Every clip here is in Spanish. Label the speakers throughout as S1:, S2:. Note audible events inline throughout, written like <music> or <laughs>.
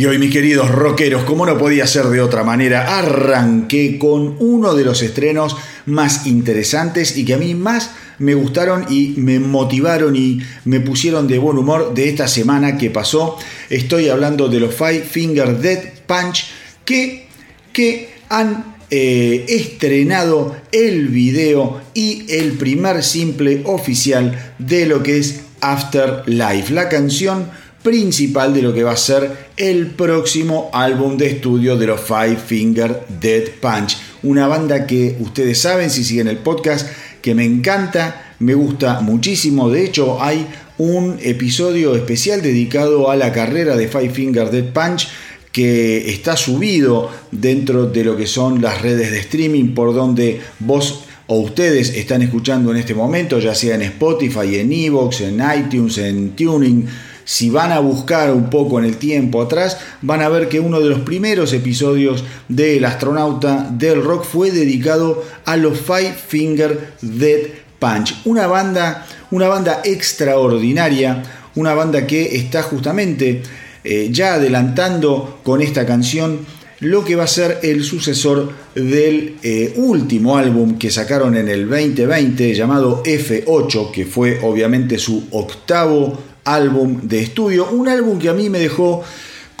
S1: Y hoy, mis queridos rockeros, como no podía ser de otra manera, arranqué con uno de los estrenos más interesantes y que a mí más me gustaron y me motivaron y me pusieron de buen humor de esta semana que pasó. Estoy hablando de los Five Finger Dead Punch que, que han eh, estrenado el video y el primer simple oficial de lo que es Afterlife, la canción principal de lo que va a ser el próximo álbum de estudio de los Five Finger Dead Punch. Una banda que ustedes saben si siguen el podcast que me encanta, me gusta muchísimo. De hecho, hay un episodio especial dedicado a la carrera de Five Finger Dead Punch
S2: que está subido dentro de lo que son las redes de streaming por donde vos o ustedes están escuchando en este momento, ya sea en Spotify, en Evox, en iTunes, en Tuning. Si van a buscar un poco en el tiempo atrás, van a ver que uno de los primeros episodios del astronauta del rock fue dedicado a los Five Finger Dead Punch, una banda, una banda extraordinaria, una banda que está justamente eh, ya adelantando con esta canción lo que va a ser el sucesor del eh, último álbum que sacaron en el 2020 llamado F8, que fue obviamente su octavo álbum de estudio, un álbum que a mí me dejó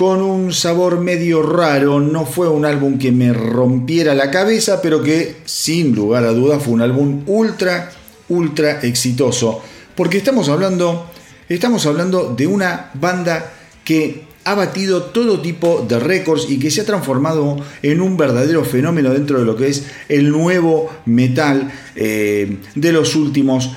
S2: con un sabor medio raro, no fue un álbum que me rompiera la cabeza, pero que sin lugar a dudas fue un álbum ultra, ultra exitoso, porque estamos hablando, estamos hablando de una banda que ha batido todo tipo de récords y que se ha transformado en un verdadero fenómeno dentro de lo que es el nuevo metal eh, de los últimos,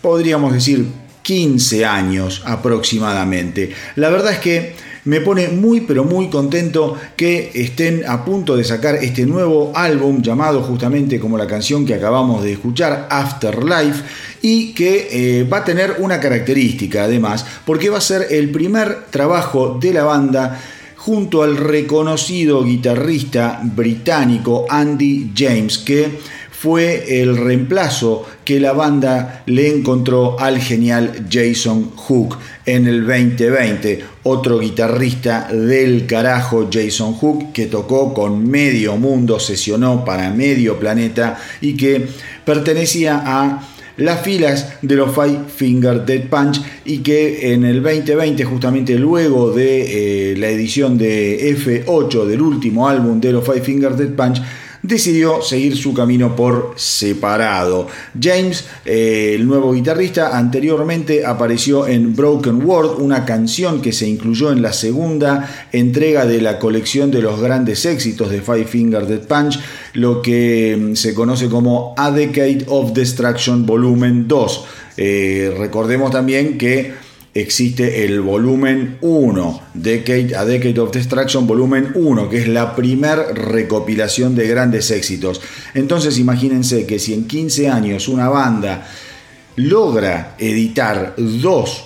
S2: podríamos decir, 15 años aproximadamente. La verdad es que me pone muy pero muy contento que estén a punto de sacar este nuevo álbum llamado justamente como la canción que acabamos de escuchar, Afterlife, y que eh, va a tener una característica además, porque va a ser el primer trabajo de la banda junto al reconocido guitarrista británico Andy James, que fue el reemplazo que la banda le encontró al genial Jason Hook en el 2020. Otro guitarrista del carajo, Jason Hook, que tocó con medio mundo, sesionó para medio planeta y que pertenecía a las filas de los Five Finger Dead Punch y que en el 2020, justamente luego de eh, la edición de F8 del último álbum de los Five Finger Dead Punch, decidió seguir su camino por separado. James, eh, el nuevo guitarrista, anteriormente apareció en Broken World, una canción que se incluyó en la segunda entrega de la colección de los grandes éxitos de Five Finger Dead Punch, lo que mm, se conoce como A Decade of Destruction Volumen 2. Eh, recordemos también que existe el volumen 1, Decade, A Decade of Destruction, volumen 1, que es la primer recopilación de grandes éxitos. Entonces imagínense que si en 15 años una banda logra editar dos,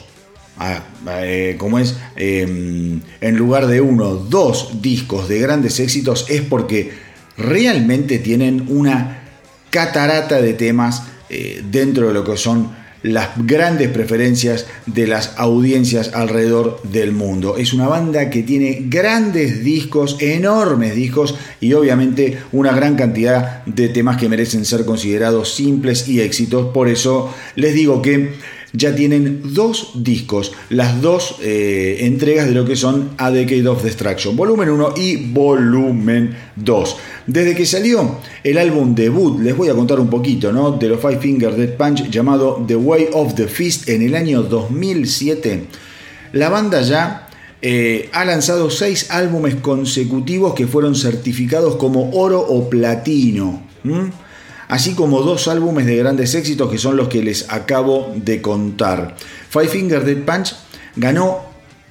S2: ah, eh, como es, em, en lugar de uno, dos discos de grandes éxitos, es porque realmente tienen una catarata de temas eh, dentro de lo que son las grandes preferencias de las audiencias alrededor del mundo. Es una banda que tiene grandes discos, enormes discos y obviamente una gran cantidad de temas que merecen ser considerados simples y éxitos. Por eso les digo que ya tienen dos discos, las dos eh, entregas de lo que son A Decade of Destruction, volumen 1 y volumen 2. Desde que salió el álbum debut, les voy a contar un poquito, ¿no? De los Five Finger Dead Punch llamado The Way of the Fist en el año 2007, la banda ya eh, ha lanzado seis álbumes consecutivos que fueron certificados como oro o platino así como dos álbumes de grandes éxitos que son los que les acabo de contar. Five Finger Dead Punch ganó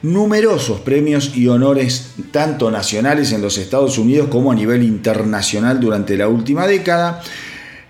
S2: numerosos premios y honores tanto nacionales en los Estados Unidos como a nivel internacional durante la última década,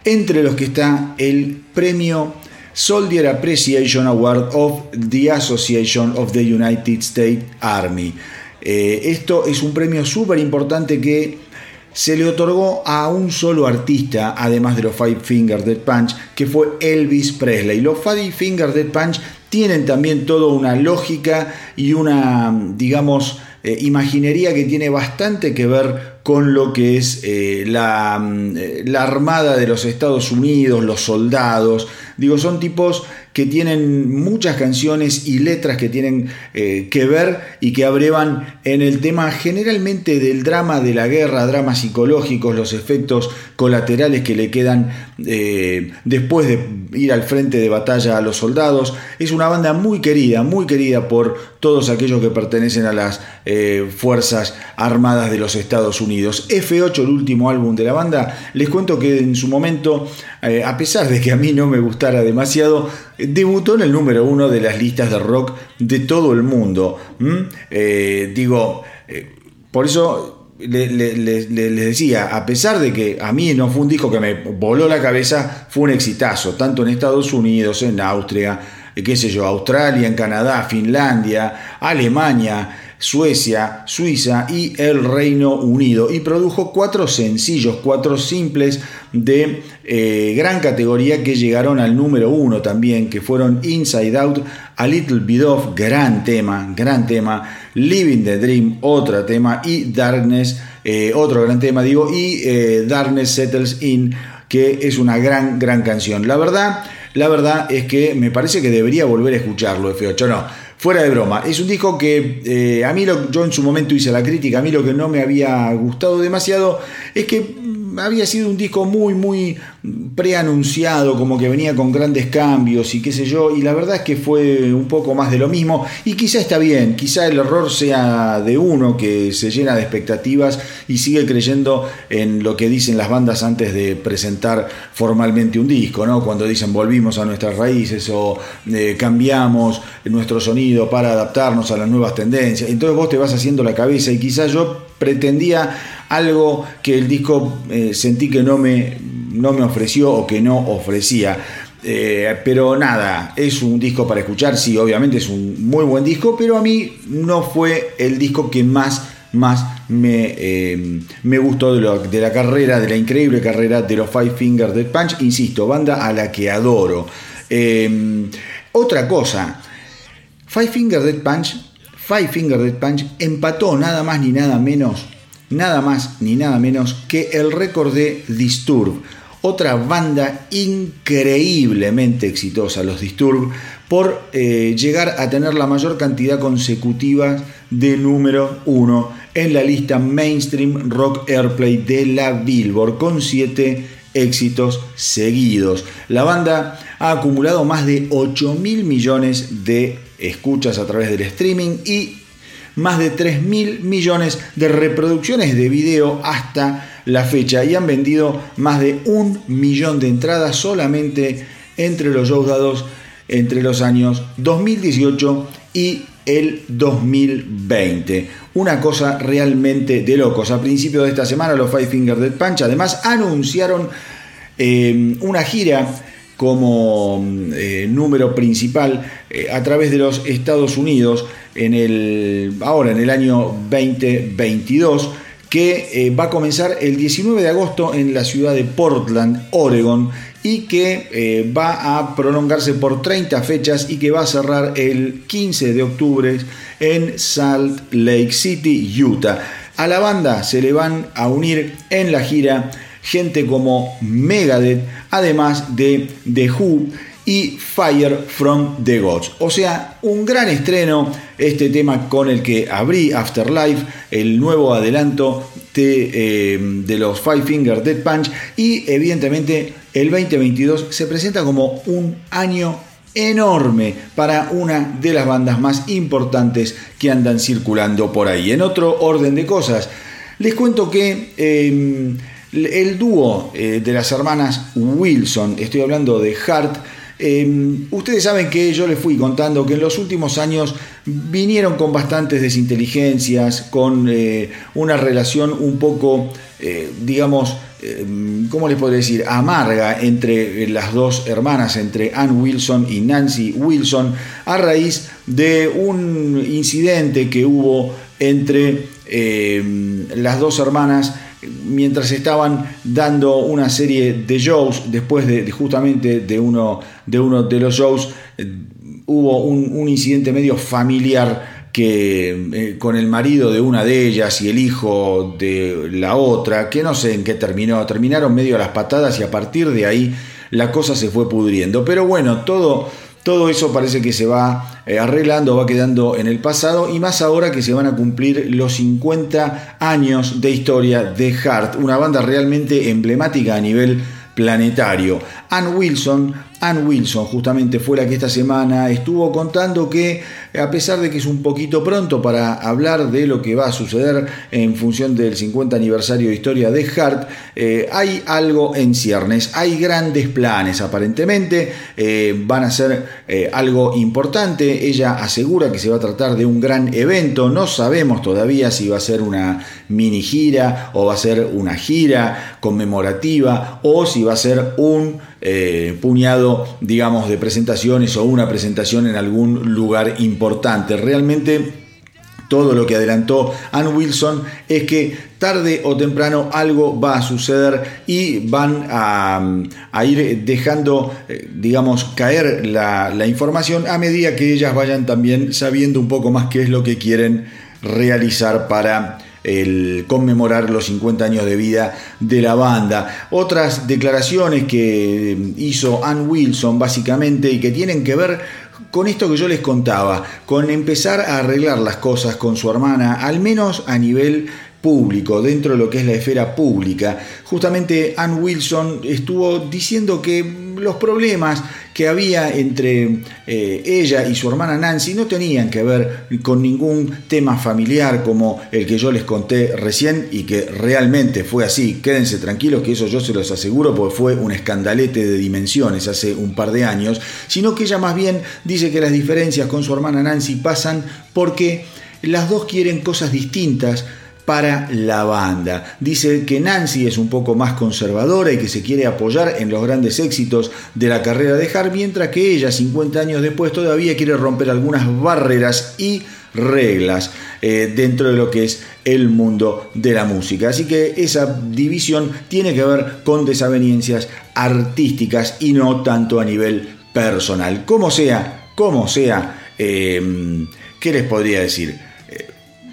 S2: entre los que está el premio Soldier Appreciation Award of the Association of the United States Army. Eh, esto es un premio súper importante que se le otorgó a un solo artista, además de los Five Finger Dead Punch, que fue Elvis Presley. Los Five Finger Dead Punch tienen también toda una lógica y una, digamos, eh, imaginería que tiene bastante que ver con lo que es eh, la, mm, eh, la Armada de los Estados Unidos, los soldados. Digo, son tipos que tienen muchas canciones y letras que tienen eh, que ver y que abrevan en el tema generalmente del drama de la guerra, dramas psicológicos, los efectos colaterales que le quedan eh, después de ir al frente de batalla a los soldados. Es una banda muy querida, muy querida por todos aquellos que pertenecen a las eh, Fuerzas Armadas de los Estados Unidos. F8, el último álbum de la banda, les cuento que en su momento, a pesar de que a mí no me gustara demasiado, debutó en el número uno de las listas de rock de todo el mundo. Eh, digo, eh, por eso les decía, a pesar de que a mí no fue un disco que me voló la cabeza, fue un exitazo, tanto en Estados Unidos, en Austria, eh, qué sé yo, Australia, en Canadá, Finlandia, Alemania, Suecia, Suiza y el Reino Unido. Y produjo cuatro sencillos, cuatro simples de eh, gran categoría que llegaron al número uno también, que fueron Inside Out, A Little Bit of, gran tema, gran tema, Living the Dream, otro tema, y Darkness, eh, otro gran tema, digo, y eh, Darkness Settles In, que es una gran, gran canción. La verdad, la verdad es que me parece que debería volver a escucharlo, F8, no Fuera de broma, es un disco que eh, a mí, lo, yo en su momento hice la crítica, a mí lo que no me había gustado demasiado es que había sido un disco muy, muy preanunciado, como que venía con grandes cambios y qué sé yo, y la verdad es que fue un poco más de lo mismo, y quizá está bien, quizá el error sea de uno que se llena de expectativas y sigue creyendo en lo que dicen las bandas antes de presentar formalmente un disco, ¿no? Cuando dicen volvimos a nuestras raíces o eh, cambiamos nuestro sonido para adaptarnos a las nuevas tendencias, entonces vos te vas haciendo la cabeza y quizá yo pretendía algo que el disco eh, sentí que no me no me ofreció o que no ofrecía. Eh, pero nada, es un disco para escuchar, sí, obviamente es un muy buen disco, pero a mí no fue el disco que más, más me, eh, me gustó de, la carrera, de la increíble carrera de los Five Finger Dead Punch, insisto, banda a la que adoro. Eh, otra cosa, Five Finger Dead Punch, Five Finger Dead Punch empató nada más ni nada menos, nada más ni nada menos que el récord de Disturb otra banda increíblemente exitosa, los Disturb, por eh, llegar a tener la mayor cantidad consecutiva de número uno en la lista Mainstream Rock Airplay de la Billboard, con siete éxitos seguidos. La banda ha acumulado más de 8 mil millones de escuchas a través del streaming y más de 3 mil millones de reproducciones de video hasta la fecha y han vendido más de un millón de entradas solamente entre los shows dados entre los años 2018 y el 2020. Una cosa realmente de locos. A principios de esta semana los Five Finger Dead Punch además anunciaron eh, una gira como eh, número principal eh, a través de los Estados Unidos en el, ahora en el año 2022 que eh, va a comenzar el 19 de agosto en la ciudad de Portland, Oregon, y que eh, va a prolongarse por 30 fechas y que va a cerrar el 15 de octubre en Salt Lake City, Utah. A la banda se le van a unir en la gira gente como Megadeth, además de The Who y Fire from the Gods. O sea, un gran estreno, este tema con el que abrí Afterlife, el nuevo adelanto de, eh, de los Five Finger Dead Punch y evidentemente el 2022 se presenta como un año enorme para una de las bandas más importantes que andan circulando por ahí. En otro orden de cosas, les cuento que em, el dúo eh, de las hermanas Wilson, estoy hablando de Hart, Em, ustedes saben que yo les fui contando que en los últimos años vinieron con bastantes desinteligencias, con eh, una relación un poco, eh, digamos, em, ¿cómo les podría decir?, amarga entre las dos hermanas, entre Ann Wilson y Nancy Wilson, a raíz de un incidente que hubo entre em, las dos hermanas mientras estaban dando una serie de shows, después de, justamente de uno, de uno de los shows, eh, hubo un, incidente medio familiar que eh, con el marido de una de ellas y el hijo de la otra, que no sé en qué terminó, terminaron medio a las patadas y a partir de ahí la cosa se fue pudriendo. Pero bueno, todo todo eso parece que se va eh, arreglando, va quedando en el pasado y más ahora que se van a cumplir los 50 años de historia de Heart, una banda realmente emblemática a nivel planetario. Ann Wilson Ann Wilson justamente fue la que esta semana estuvo contando que a pesar de que es un poquito pronto para hablar de lo que va a suceder en función del 50 aniversario de historia de Hart, eh, hay algo en ciernes, hay grandes planes aparentemente, eh, van a ser eh, algo importante, ella asegura que se va a tratar de un gran evento, no sabemos todavía si va a ser una mini gira o va a ser una gira conmemorativa o si va a ser un eh, digamos, de presentaciones o una presentación en algún lugar importante. Realmente todo lo que adelantó Ann Wilson es que tarde o temprano algo va a suceder y van a, ir dejando, eh, digamos, caer la, la información a medida que ellas vayan también sabiendo un poco más qué es lo que quieren realizar para el conmemorar los 50 años de vida de la banda. Otras declaraciones que hizo Ann Wilson básicamente y que tienen que ver con esto que yo les contaba, con empezar a arreglar las cosas con su hermana, al menos a nivel público, dentro de lo que es la esfera pública. Justamente Ann Wilson estuvo diciendo que los problemas que había entre eh, ella y su hermana Nancy no tenían que ver con ningún tema familiar como el que yo les conté recién y que realmente fue así. Quédense tranquilos que eso yo se los aseguro porque fue un escandalete de dimensiones hace un par de años, sino que ella más bien dice que las diferencias con su hermana Nancy pasan porque las dos quieren cosas distintas para la banda. Dice que Nancy es un poco más conservadora y que se quiere apoyar en los grandes éxitos de la carrera de Hart, mientras que ella, 50 años después, todavía quiere romper algunas barreras y reglas eh, dentro de lo que es el mundo de la música. Así que esa división tiene que ver con desavenencias artísticas y no tanto a nivel personal. Como sea, como sea, eh, ¿qué les podría decir?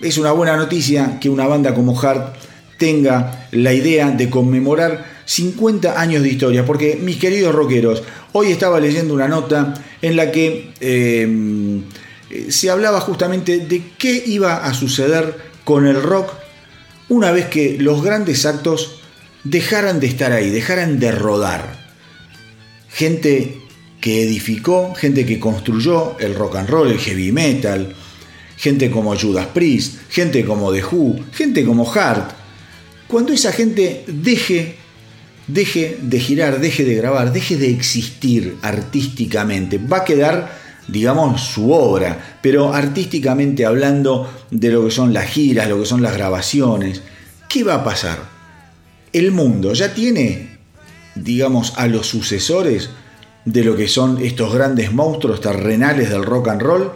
S2: Es una buena noticia que una banda como Hart tenga la idea de conmemorar 50 años de historia, porque mis queridos rockeros, hoy estaba leyendo una nota en la que eh, se hablaba justamente de qué iba a suceder con el rock una vez que los grandes actos dejaran de estar ahí, dejaran de rodar. Gente que edificó, gente que construyó el rock and roll, el heavy metal, gente como Judas Priest, gente como The Who, gente como Hart. Cuando esa gente deje, deje de girar, deje de grabar, deje de existir artísticamente, va a quedar digamos, su obra, pero artísticamente hablando de lo que son las giras, lo que son las grabaciones, ¿qué va a pasar? El mundo ya tiene, digamos, a los sucesores de lo que son estos grandes monstruos terrenales del rock and roll,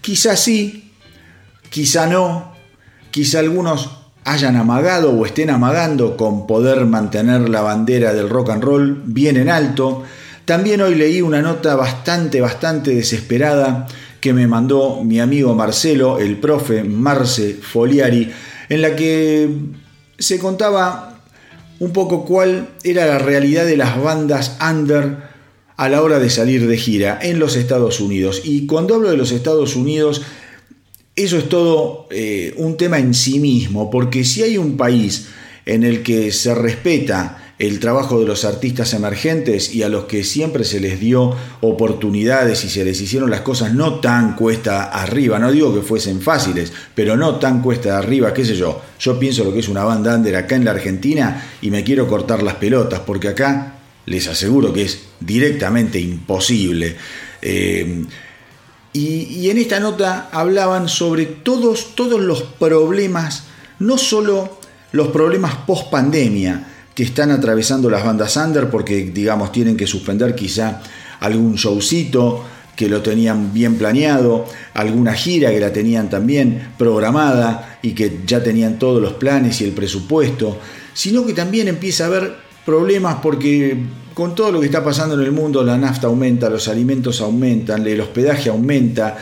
S2: quizás sí, Quizá no, quizá algunos hayan amagado o estén amagando con poder mantener la bandera del rock and roll bien en alto. También hoy leí una nota bastante, bastante desesperada que me mandó mi amigo Marcelo, el profe Marce Foliari, en la que se contaba un poco cuál era la realidad de las bandas under a la hora de salir de gira en los Estados Unidos. Y cuando hablo de los Estados Unidos eso es todo eh, un tema en sí mismo, porque si hay un país en el que se respeta el trabajo de los artistas emergentes y a los que siempre se les dio oportunidades y se les hicieron las cosas no tan cuesta arriba, no digo que fuesen fáciles, pero no tan cuesta arriba, qué sé yo, yo pienso lo que es una banda under acá en la Argentina y me quiero cortar las pelotas, porque acá les aseguro que es directamente imposible. Eh, y, en esta nota hablaban sobre todos, todos los problemas, no solo los problemas post pandemia que están atravesando las bandas under porque digamos tienen que suspender quizá algún showcito que lo tenían bien planeado, alguna gira que la tenían también programada y que ya tenían todos los planes y el presupuesto, sino que también empieza a haber problemas porque con todo lo que está pasando en el mundo, la nafta aumenta, los alimentos aumentan, el hospedaje aumenta.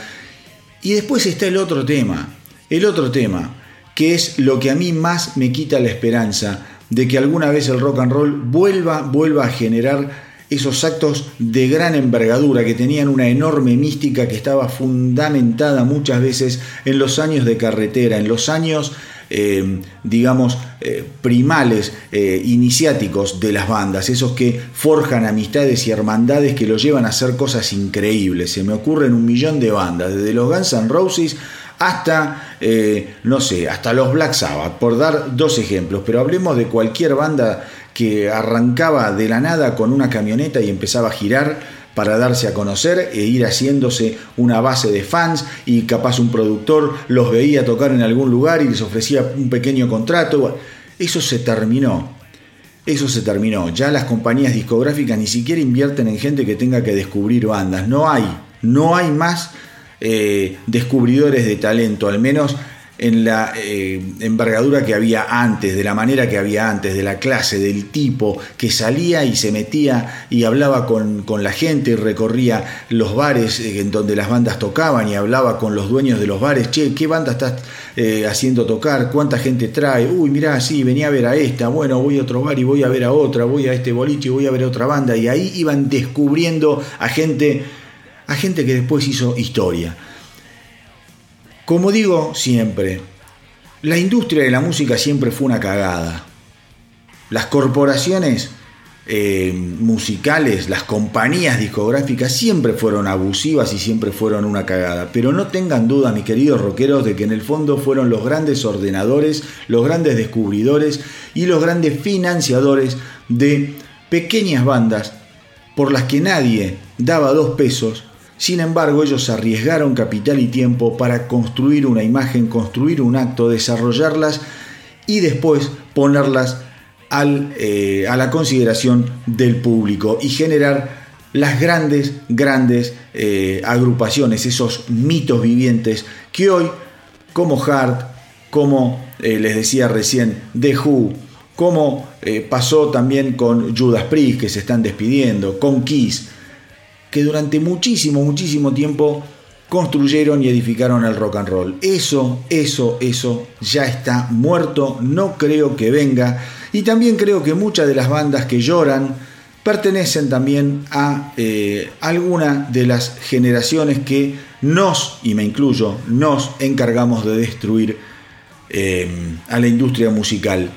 S2: Y después está el otro tema, el otro tema, que es lo que a mí más me quita la esperanza de que alguna vez el rock and roll vuelva, vuelva a generar esos actos de gran envergadura que tenían una enorme mística que estaba fundamentada muchas veces en los años de carretera, en los años eh, digamos, eh, primales, eh, iniciáticos de las bandas, esos que forjan amistades y hermandades que los llevan a hacer cosas increíbles. Se me ocurren un millón de bandas, desde los Guns N' Roses hasta, no sé, hasta los Black Sabbath, por dar dos ejemplos, pero hablemos de cualquier banda que arrancaba de la nada con una camioneta y empezaba a girar para darse a conocer e ir haciéndose una base de fans y capaz un productor los veía tocar en algún lugar y les ofrecía un pequeño contrato. Eso se terminó. Eso se terminó. Ya las compañías discográficas ni siquiera invierten en gente que tenga que descubrir bandas. No hay, no hay más eh, descubridores de talento, al menos en la eh, envergadura que había antes, de la manera que había antes, de la clase, del tipo que salía y se metía y hablaba con, la gente y recorría los bares eh, en donde las bandas tocaban y hablaba con los dueños de los bares, che, ¿qué banda estás eh, haciendo tocar? ¿Cuánta gente trae? Uy, mirá, sí, venía a ver a esta, bueno, voy a otro bar y voy a ver a otra, voy a este boliche y voy a ver a otra banda y ahí iban descubriendo a gente, a gente que después hizo historia. Como digo siempre, la industria de la música siempre fue una cagada. Las corporaciones eh, musicales, las compañías discográficas siempre fueron abusivas y siempre fueron una cagada. Pero no tengan duda, mis queridos rockeros, de que en el fondo fueron los grandes ordenadores, los grandes descubridores y los grandes financiadores de pequeñas bandas por las que nadie daba dos pesos sin embargo, ellos arriesgaron capital y tiempo para construir una imagen, construir un acto, desarrollarlas y después ponerlas eh, a la consideración del público y generar las grandes, grandes eh, agrupaciones, esos mitos vivientes que hoy, como Hart, como eh, les decía recién, The Who, como pasó también con Judas Priest, que se están despidiendo, con Kiss, que durante muchísimo, muchísimo tiempo construyeron y edificaron el rock and roll. Eso, eso, eso ya está muerto, no creo que venga. Y también creo que muchas de las bandas que lloran pertenecen también a eh, alguna de las generaciones que nos, y me incluyo, nos encargamos de destruir eh, a la industria musical,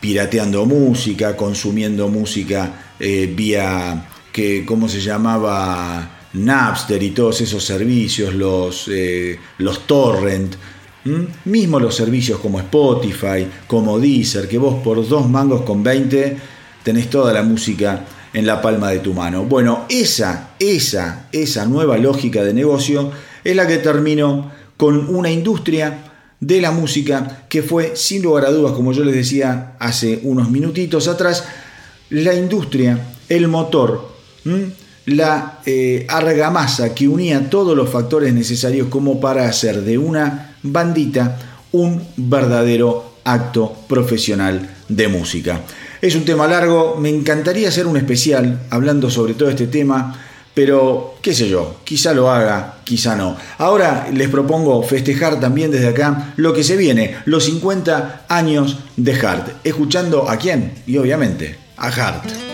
S2: pirateando música, consumiendo música eh, vía que, ¿cómo se llamaba? Napster y todos esos servicios, los, eh, los torrent, mismo los servicios como Spotify, como Deezer, que vos por dos mangos con 20 tenés toda la música en la palma de tu mano. Bueno, esa, esa, esa nueva lógica de negocio es la que terminó con una industria de la música que fue, sin lugar a dudas, como yo les decía hace unos minutitos atrás, la industria, el motor la eh, argamasa que unía todos los factores necesarios como para hacer de una bandita un verdadero acto profesional de música. Es un tema largo, me encantaría hacer un especial hablando sobre todo este tema, pero qué sé yo, quizá lo haga, quizá no. Ahora les propongo festejar también desde acá lo que se viene, los 50 años de Hart, escuchando a quién y obviamente a Hart.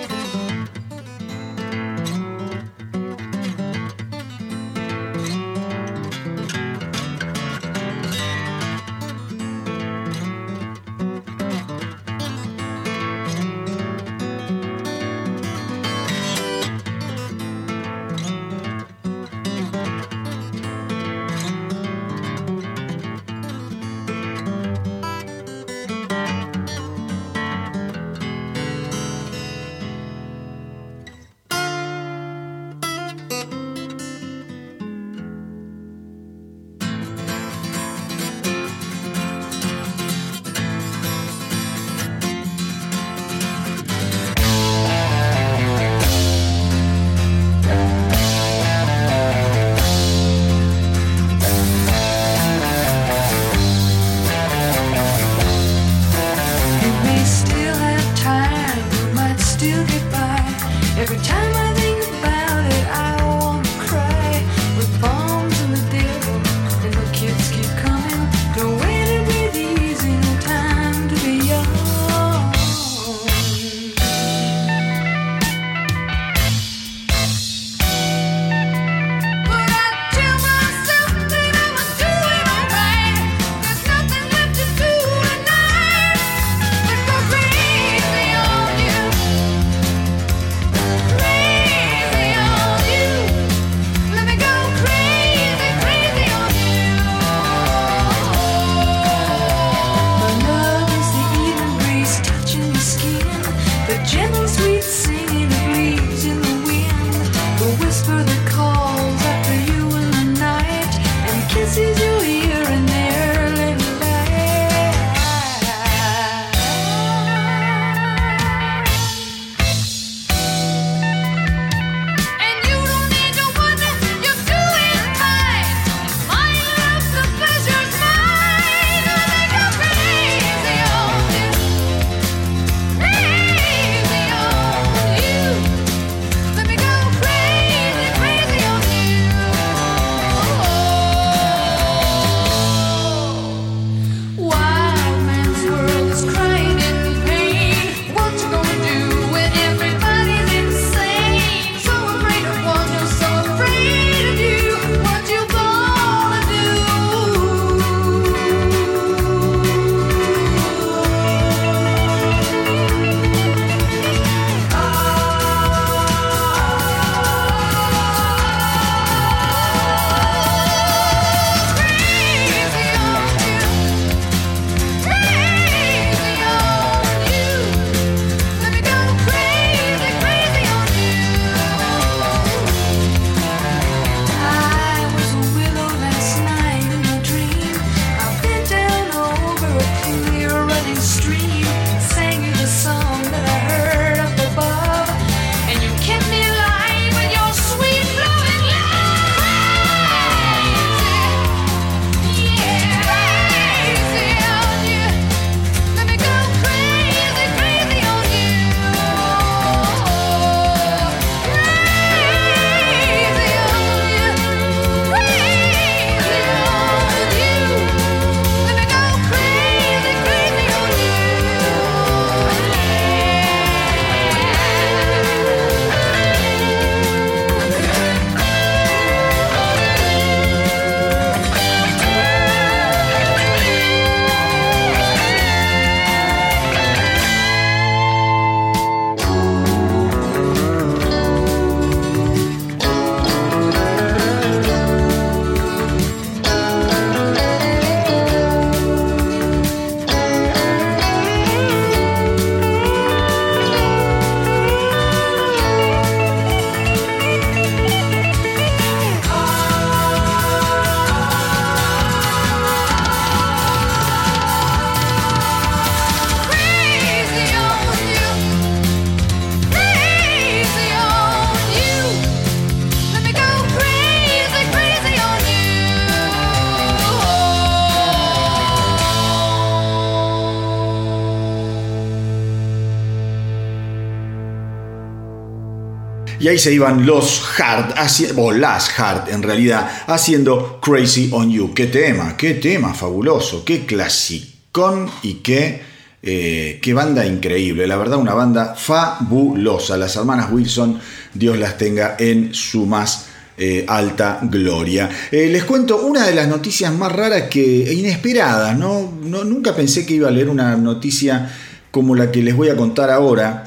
S2: Ahí se iban los Hard, o las Hard en realidad, haciendo Crazy on You. Qué tema, qué tema fabuloso, qué clasicón y qué, eh, qué banda increíble. La verdad, una banda fabulosa. Las hermanas Wilson, Dios las tenga en su más eh, alta gloria. Eh, les cuento una de las noticias más raras que e inesperadas, ¿no? Nunca pensé que iba a leer una noticia como la que les voy a contar ahora.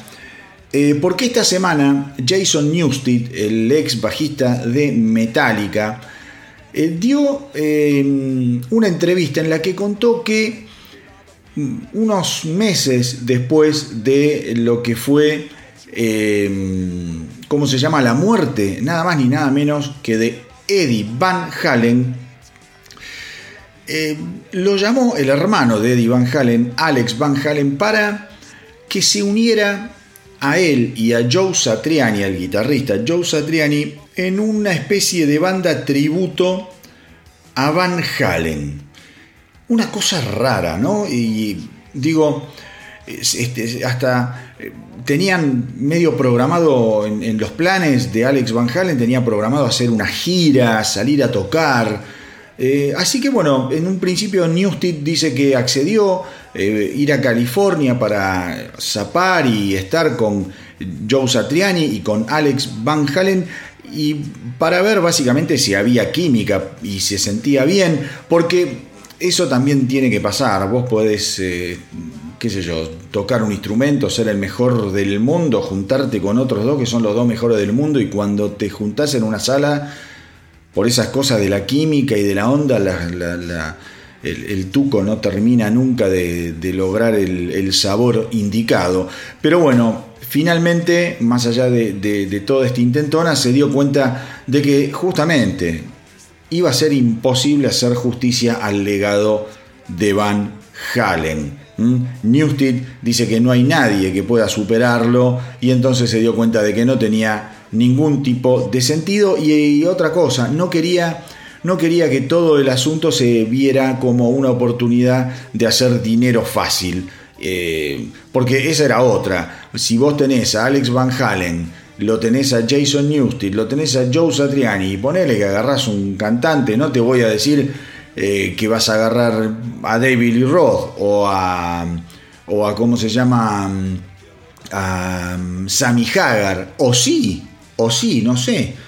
S2: Eh, porque esta semana Jason Newsted, el ex bajista de Metallica, dio una entrevista en la que contó que mm, unos meses después de lo que fue ¿cómo se llama? La muerte, nada más ni nada menos que de Eddie Van Halen. Eh, lo llamó el hermano de Eddie Van Halen, Alex Van Halen, para que se uniera a él y a Joe Satriani, al guitarrista Joe Satriani, en una especie de banda tributo a Van Halen. Una cosa rara, ¿no? Y digo, este, hasta eh, tenían medio programado en, los planes de Alex Van Halen, tenía programado hacer una gira, salir a tocar. Eh, así que bueno, en un principio Newsted dice que accedió eh, ir a California para zapar y estar con Joe Satriani y con Alex Van Halen y para ver básicamente si había química y se sentía bien, porque eso también tiene que pasar. Vos podés eh, qué sé yo, tocar un instrumento, ser el mejor del mundo, juntarte con otros dos que son los dos mejores del mundo y cuando te juntás en una sala, por esas cosas de la química y de la onda, el, tuco no termina nunca de, lograr el, sabor indicado. Pero bueno, finalmente, más allá de, de todo este intentona, se dio cuenta de que justamente iba a ser imposible hacer justicia al legado de Van Halen. Newsted dice que no hay nadie que pueda superarlo y entonces se dio cuenta de que no tenía ningún tipo de sentido y, otra cosa, no quería, no quería que todo el asunto se viera como una oportunidad de hacer dinero fácil. Eh, porque esa era otra. Si vos tenés a Alex Van Halen, lo tenés a Jason Newsted, lo tenés a Joe Satriani y ponele que agarrás un cantante, no te voy a decir eh, que vas a agarrar a David Lee Roth o a, o a ¿cómo se llama? A Sammy Hagar, o sí, o sí, no sé.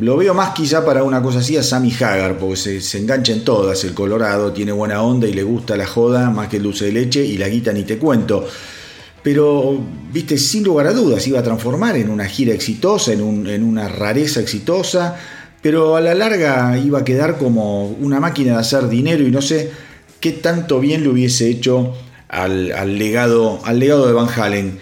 S2: Lo veo más quizá para una cosa así a Sammy Hagar, porque se, se, engancha en todas. El Colorado tiene buena onda y le gusta la joda más que el dulce de leche y la guita ni te cuento. Pero, viste, sin lugar a dudas, iba a transformar en una gira exitosa, en, en una rareza exitosa pero a la larga iba a quedar como una máquina de hacer dinero y no sé qué tanto bien le hubiese hecho al, legado, al legado de Van Halen.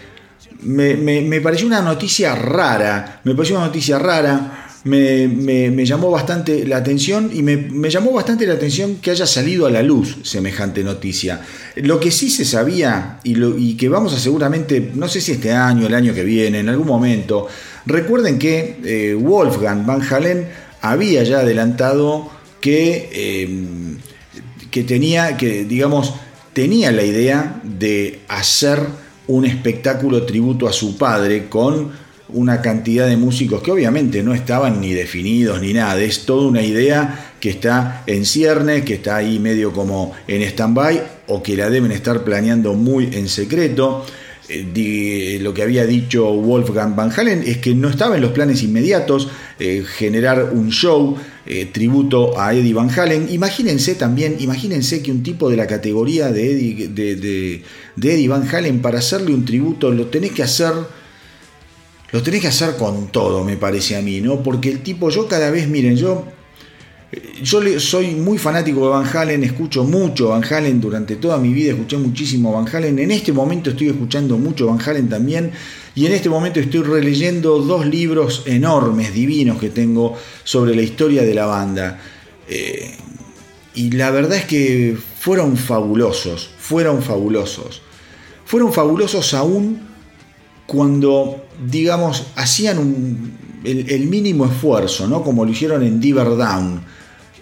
S2: Me, pareció una noticia rara, me pareció una noticia rara, me, llamó bastante la atención y me, llamó bastante la atención que haya salido a la luz semejante noticia. Lo que sí se sabía y, lo, y que vamos a seguramente, no sé si este año, el año que viene, en algún momento, recuerden que eh, Wolfgang Van Halen había ya adelantado que, eh, que tenía, que digamos, tenía la idea de hacer un espectáculo tributo a su padre con una cantidad de músicos que obviamente no estaban ni definidos ni nada, es toda una idea que está en ciernes, que está ahí medio como en stand-by o que la deben estar planeando muy en secreto. Eh, lo que había dicho Wolfgang Van Halen es que no estaba en los planes inmediatos eh, generar un show eh, tributo a Eddie Van Halen. Imagínense también, imagínense que un tipo de la categoría de Eddie, de, Eddie Van Halen para hacerle un tributo lo tenés que hacer lo tenés que hacer con todo, me parece a mí, ¿no? Porque el tipo, yo cada vez, miren, yo yo soy muy fanático de Van Halen, escucho mucho Van Halen durante toda mi vida, escuché muchísimo Van Halen. En este momento estoy escuchando mucho Van Halen también. Y en este momento estoy releyendo dos libros enormes, divinos que tengo sobre la historia de la banda. Eh, y la verdad es que fueron fabulosos, fueron fabulosos. Fueron fabulosos aún cuando, digamos, hacían el, mínimo esfuerzo, ¿no? Como lo hicieron en Diver Down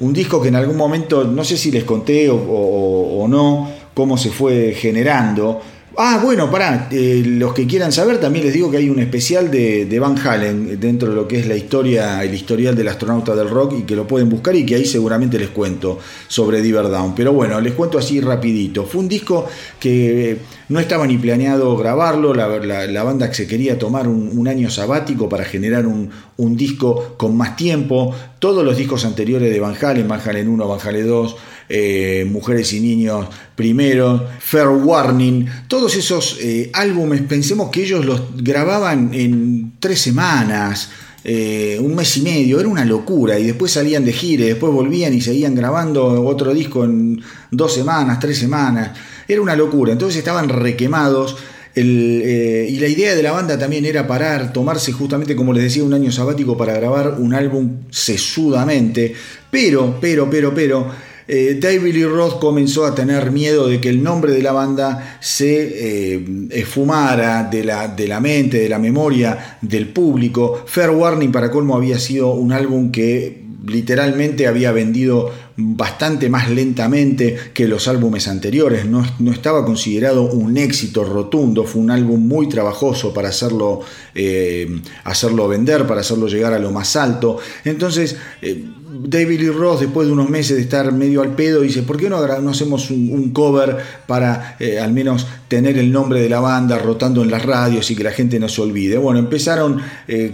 S2: un disco que en algún momento, no sé si les conté o, no, cómo se fue generando, Ah, bueno, para eh, los que quieran saber, también les digo que hay un especial de, Van Halen dentro de lo que es la historia, el historial del astronauta del rock y que lo pueden buscar y que ahí seguramente les cuento sobre Diver Down. Pero bueno, les cuento así rapidito. Fue un disco que no estaba ni planeado grabarlo, la, banda se quería tomar un, año sabático para generar un, un, disco con más tiempo. Todos los discos anteriores de Van Halen, Van Halen 1, Van Halen 2, eh, Mujeres y Niños primero, Fair Warning, todos esos eh, álbumes, pensemos que ellos los grababan en tres semanas, eh, un mes y medio, era una locura, y después salían de gire, después volvían y seguían grabando otro disco en dos semanas, tres semanas, era una locura, entonces estaban requemados. y la idea de la banda también era parar, tomarse justamente, como les decía, un año sabático para grabar un álbum sesudamente. Pero, pero, pero, pero, eh, David Lee Roth comenzó a tener miedo de que el nombre de la banda se eh, esfumara de la, de la mente, de la memoria del público. Fair Warning para colmo había sido un álbum que literalmente había vendido bastante más lentamente que los álbumes anteriores, no, estaba considerado un éxito rotundo, fue un álbum muy trabajoso para hacerlo, eh, hacerlo vender, para hacerlo llegar a lo más alto. Entonces, David Lee Roth, después de unos meses de estar medio al pedo, dice, ¿por qué no, hacemos un, cover para eh, al menos tener el nombre de la banda rotando en las radios y que la gente no se olvide? Bueno, empezaron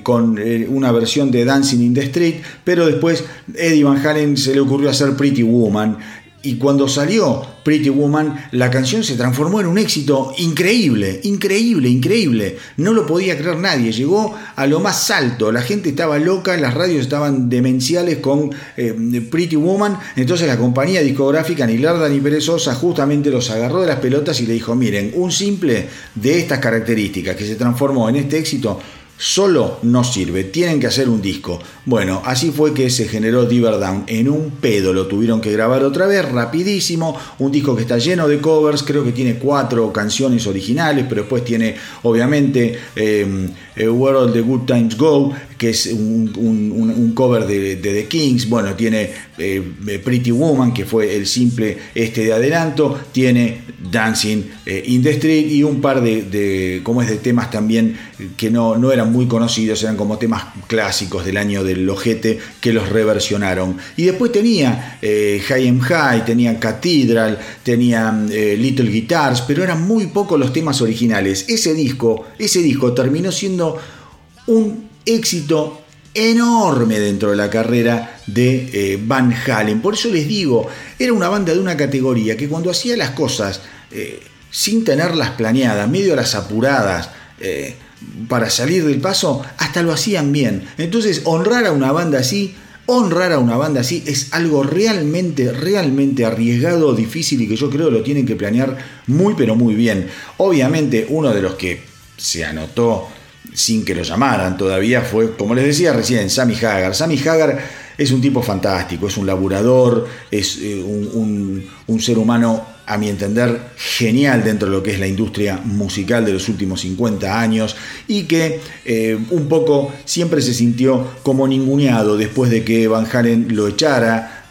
S2: con una versión de Dancing in the Street, pero después Eddie Van Halen se le ocurrió hacer Pretty Woman. Y cuando salió Pretty Woman, la canción se transformó en un éxito increíble, increíble, increíble. No lo podía creer nadie. Llegó a lo más alto. La gente estaba loca, las radios estaban demenciales con eh, Pretty Woman. Entonces la compañía discográfica, ni larda ni perezosa, justamente los agarró de las pelotas y le dijo: Miren, un simple de estas características que se transformó en este éxito solo no sirve, tienen que hacer un disco. Bueno, así fue que se generó Diver Down. En un pedo lo tuvieron que grabar otra vez, rapidísimo. Un disco que está lleno de covers, creo que tiene cuatro canciones originales, pero después tiene obviamente eh, Where All the Good Times Go, que es un, cover de, The Kings, bueno, tiene eh, Pretty Woman, que fue el simple este de adelanto, tiene Dancing eh, in the Street y un par de, como es de temas también que no, no eran muy conocidos, eran como temas clásicos del año del ojete que los reversionaron. Y después tenía eh, High and High, tenía Cathedral, tenía Little Guitars, pero eran muy pocos los temas originales. Ese disco, ese disco terminó siendo un éxito enorme dentro de la carrera de eh, Van Halen. Por eso les digo, era una banda de una categoría que cuando hacía las cosas eh, sin tenerlas planeadas, medio a las apuradas, eh, para salir del paso, hasta lo hacían bien. Entonces, honrar a una banda así, honrar a una banda así es algo realmente, realmente arriesgado, difícil y que yo creo lo tienen que planear muy, pero muy bien. Obviamente, uno de los que se anotó sin que lo llamaran todavía, fue, como les decía recién, Sammy Hagar. Sammy Hagar es un tipo fantástico, es un laburador, es eh, un, ser humano, a mi entender, genial dentro de lo que es la industria musical de los últimos 50 años y que eh, un poco siempre se sintió como ninguneado después de que Van Halen lo echara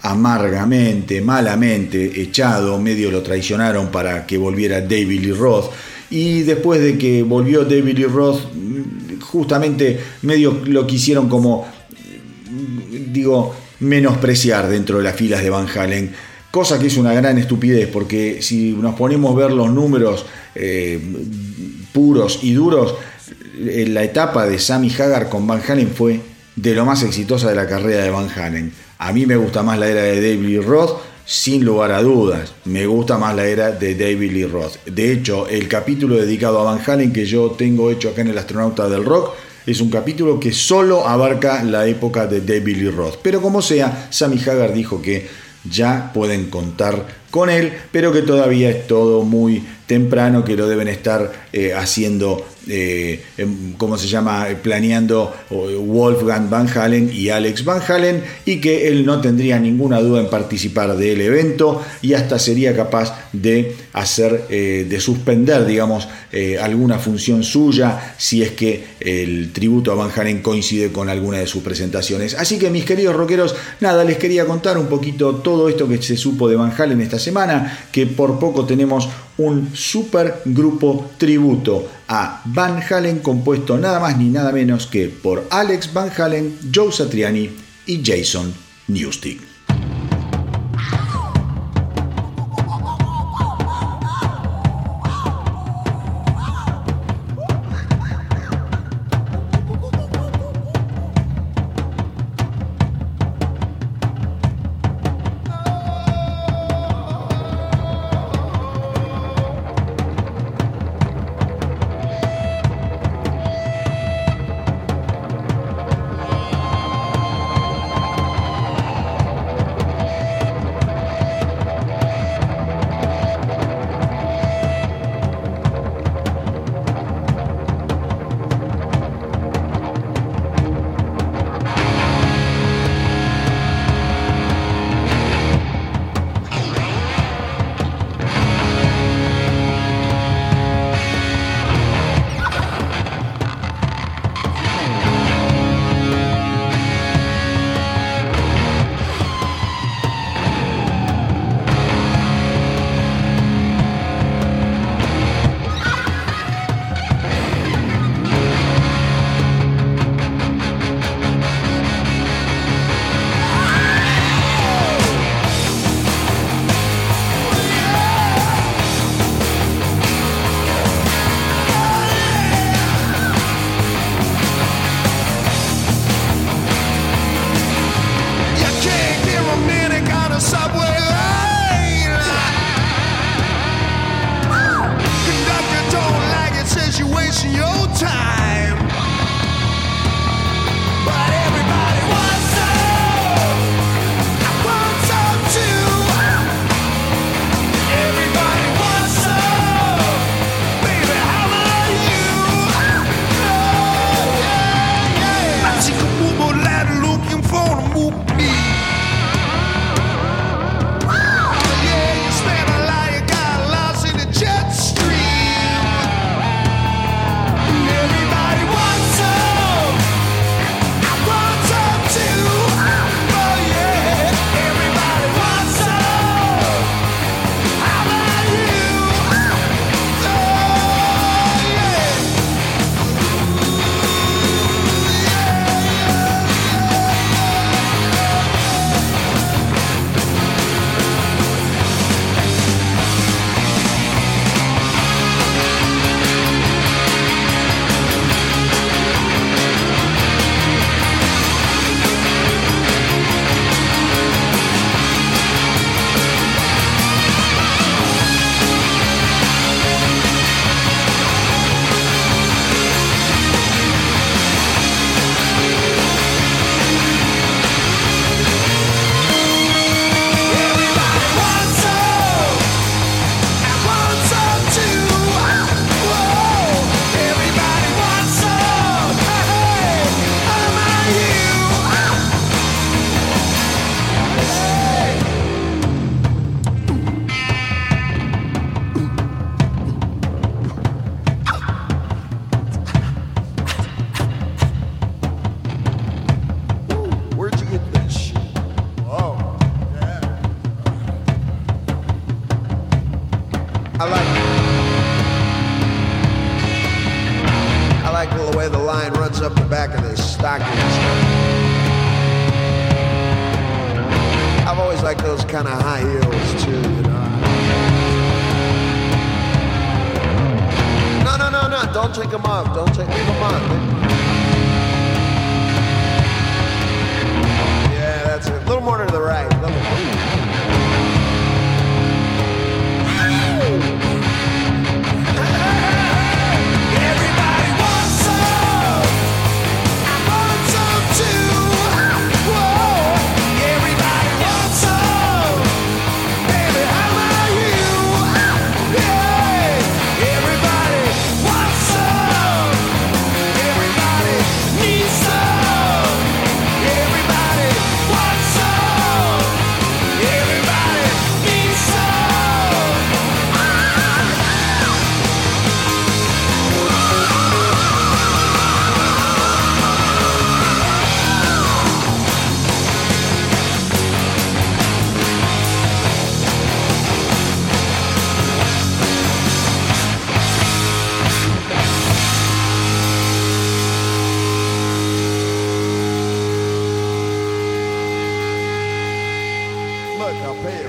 S2: amargamente, malamente echado, medio lo traicionaron para que volviera David Lee Roth y después de que volvió David Lee Roth, justamente medio lo quisieron como, digo, menospreciar dentro de las filas de Van Halen. Cosa que es una gran estupidez, porque si nos ponemos a ver los números eh, puros y duros, eh, la etapa de Sammy Hagar con Van Halen fue de lo más exitosa de la carrera de Van Halen. A mí me gusta más la era de David Roth, sin lugar a dudas, me gusta más la era de David Lee Roth. De hecho, el capítulo dedicado a Van Halen que yo tengo hecho acá en El Astronauta del Rock es un capítulo que solo abarca la época de David Lee Roth. Pero como sea, Sammy Hagar dijo que ya pueden contar con él, pero que todavía es todo muy temprano, que lo deben estar eh, haciendo eh, em, ¿cómo se llama?, planeando Wolfgang Van Halen y Alex Van Halen y que él no tendría ninguna duda en participar del evento y hasta sería capaz de hacer, eh, de suspender, digamos, eh, alguna función suya si es que el tributo a Van Halen coincide con alguna de sus presentaciones. Así que mis queridos rockeros, nada, les quería contar un poquito todo esto que se supo de Van Halen esta semana, que por poco tenemos
S3: un super grupo tributo a Van Halen compuesto nada más ni nada menos que por Alex Van Halen, Joe Satriani y Jason Newsted.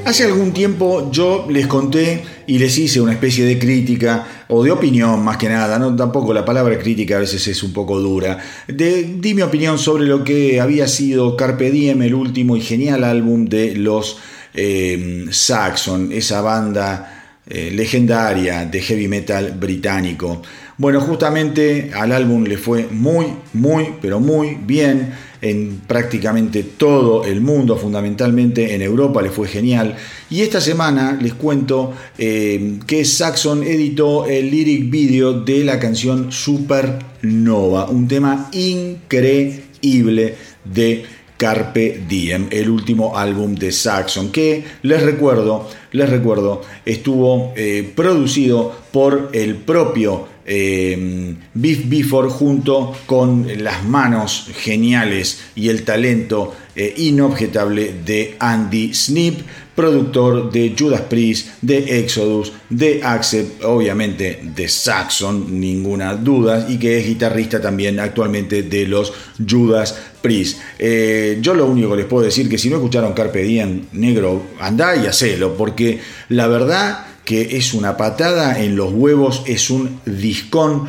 S2: Hace algún tiempo yo les conté y les hice una especie de crítica o de opinión más que nada, no tampoco la palabra crítica a veces es un poco dura. Di mi opinión sobre lo que había sido Carpe Diem, el último y genial álbum de los eh, Saxon, esa banda eh, legendaria de heavy metal británico. Bueno, justamente al álbum le fue muy, muy, pero muy bien en prácticamente todo el mundo, fundamentalmente en Europa le fue genial. Y esta semana les cuento eh, que Saxon editó el lyric video de la canción Supernova, un tema increíble de Carpe Diem, el último álbum de Saxon, que les recuerdo, les recuerdo, estuvo eh, producido por el propio eh, Biff Bifford junto con las manos geniales y el talento eh, inobjetable de Andy Snip, productor de Judas Priest, de Exodus, de Accept, obviamente de Saxon, ninguna duda, y que es guitarrista también actualmente de los Judas Priest. Eh, yo lo único que les puedo decir que si no escucharon Carpe Diem, negro, andá y hacelo, porque la verdad que es una patada en los huevos, es un discón,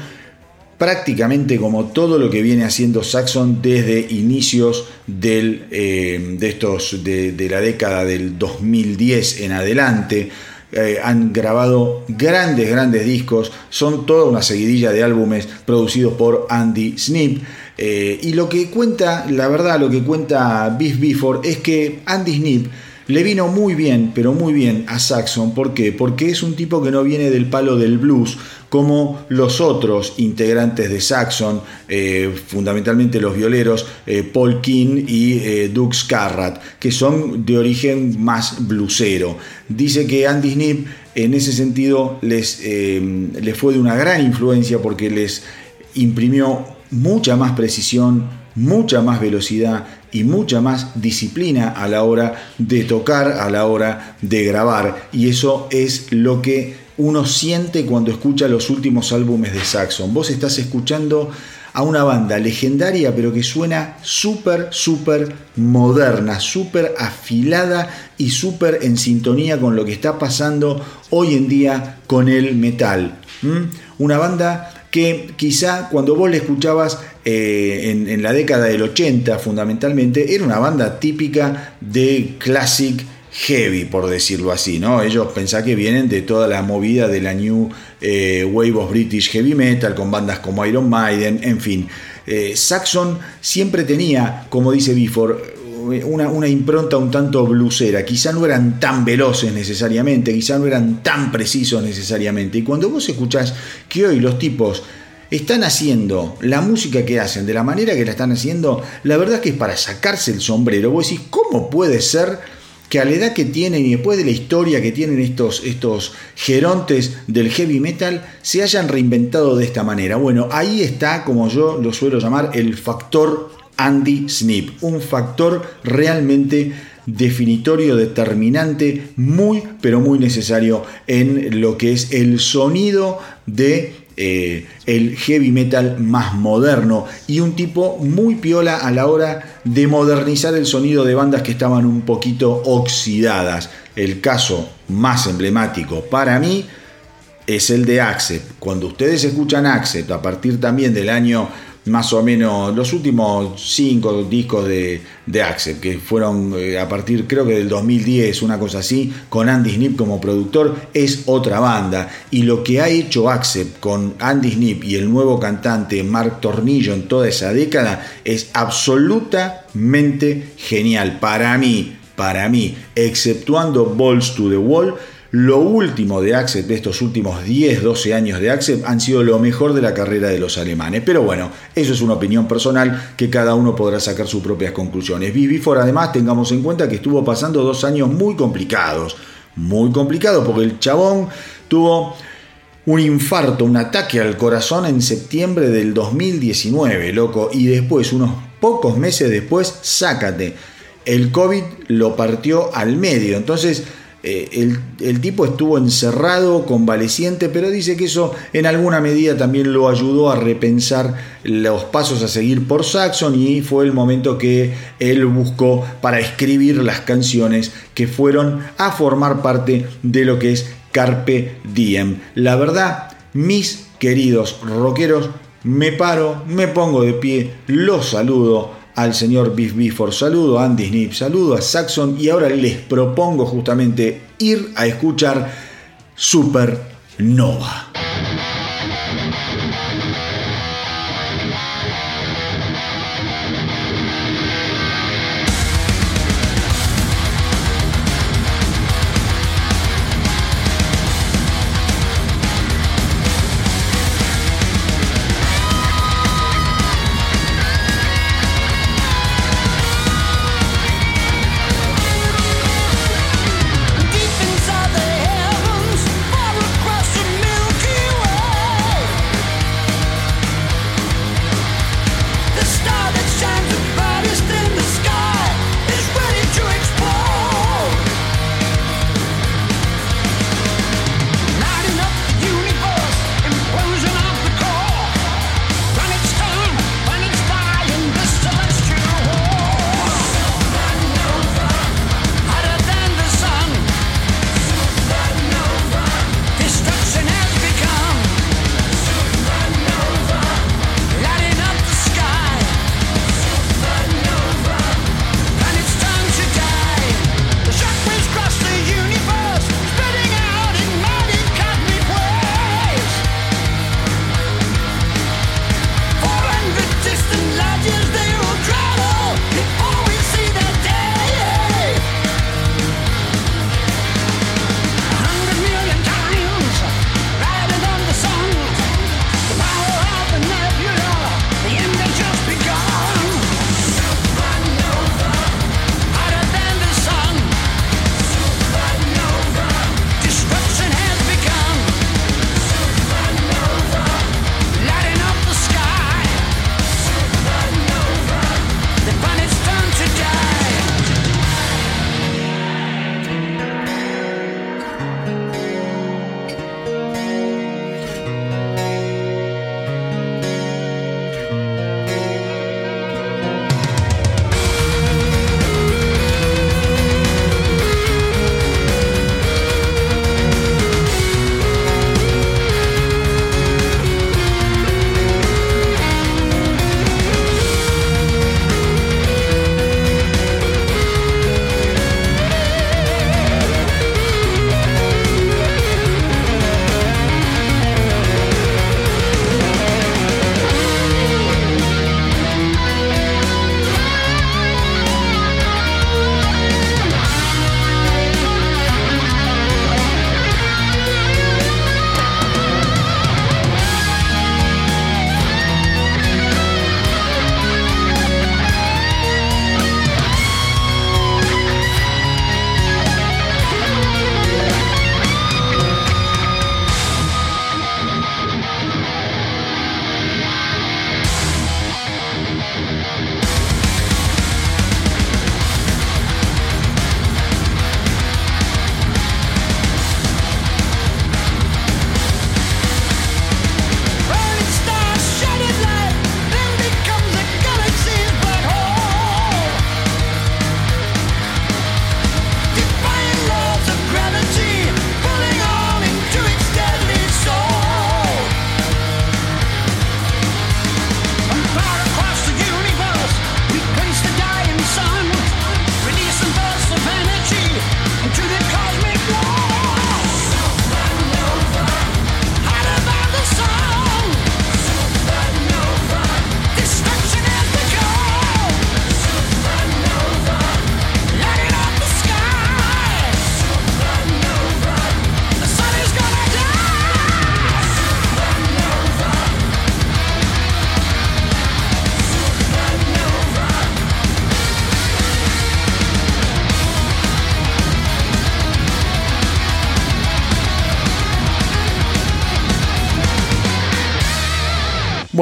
S2: prácticamente como todo lo que viene haciendo Saxon desde inicios del, eh, de, estos, de, la década del 2010 en adelante. Eh, han grabado grandes, grandes discos, son toda una seguidilla de álbumes producidos por Andy Snip. Eh, y lo que cuenta, la verdad, lo que cuenta Biff Bifford es que Andy Snip le vino muy bien, pero muy bien a Saxon. ¿Por qué? Porque es un tipo que no viene del palo del blues como los otros integrantes de Saxon, eh, fundamentalmente los violeros eh, Paul King y eh, Doug Scarrat, que son de origen más bluesero. Dice que Andy Snip en ese sentido les, les fue de una gran influencia porque les imprimió mucha más precisión, mucha más velocidad y mucha más disciplina a la hora de tocar, a la hora de grabar. Y eso es lo que uno siente cuando escucha los últimos álbumes de Saxon. Vos estás escuchando a una banda legendaria, pero que suena súper, súper moderna, súper afilada y súper en sintonía con lo que está pasando hoy en día con el metal. Una banda que quizá cuando vos le escuchabas eh, en, la década del 80 fundamentalmente, era una banda típica de classic heavy, por decirlo así, ¿no? Ellos pensá que vienen de toda la movida de la New eh, Wave of British Heavy Metal, con bandas como Iron Maiden, en fin. Eh, Saxon siempre tenía, como dice Bifford, una, una, impronta un tanto blusera. Quizá no eran tan veloces necesariamente, quizá no eran tan precisos necesariamente. Y cuando vos escuchás que hoy los tipos están haciendo la música que hacen de la manera que la están haciendo, la verdad que es para sacarse el sombrero. Vos decís, ¿cómo puede ser que a la edad que tienen y después de la historia que tienen estos, estos gerontes del heavy metal se hayan reinventado de esta manera? Bueno, ahí está, como yo lo suelo llamar, el factor Andy Snip, un factor realmente definitorio, determinante, muy pero muy necesario en lo que es el sonido de eh, el heavy metal más moderno y un tipo muy piola a la hora de modernizar el sonido de bandas que estaban un poquito oxidadas. El caso más emblemático para mí es el de Accept. Cuando ustedes escuchan Accept a partir también del año más o menos los últimos cinco discos de, de Accept, que fueron eh, a partir creo que del 2010, una cosa así, con Andy Snip como productor, es otra banda. Y lo que ha hecho Accept con Andy Snip y el nuevo cantante Mark Tornillo en toda esa década es absolutamente genial. Para mí, para mí, exceptuando Balls to the Wall, lo último de Accept, de estos últimos 10, 12 años de Accept, han sido lo mejor de la carrera de los alemanes. Pero bueno, eso es una opinión personal que cada uno podrá sacar sus propias conclusiones. Bibifor, además, tengamos en cuenta que estuvo pasando dos años muy complicados. Muy complicados porque el chabón tuvo un infarto, un ataque al corazón en septiembre del 2019, loco. Y después, unos pocos meses después, sácate. El COVID lo partió al medio. Entonces
S4: eh, el, tipo estuvo encerrado, convaleciente, pero dice que eso en alguna medida también lo ayudó a repensar los pasos a seguir por Saxon y fue el momento que él buscó para escribir las canciones que fueron a formar parte de lo que es Carpe Diem. La verdad, mis queridos rockeros, me paro, me pongo de pie, los saludo al señor Biff Bifford, saludo a Andy Snip, saludo a Saxon y ahora les propongo justamente ir a escuchar Supernova.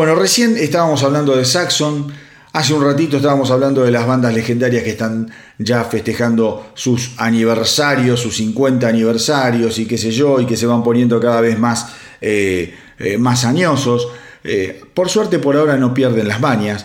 S4: Bueno, recién estábamos hablando de Saxon,
S2: Hace un ratito estábamos hablando de las bandas legendarias que están ya festejando sus aniversarios, sus 50 aniversarios y qué sé yo, y que se van poniendo cada vez más, eh, eh, más añosos. Eh, por suerte por ahora no pierden las mañas.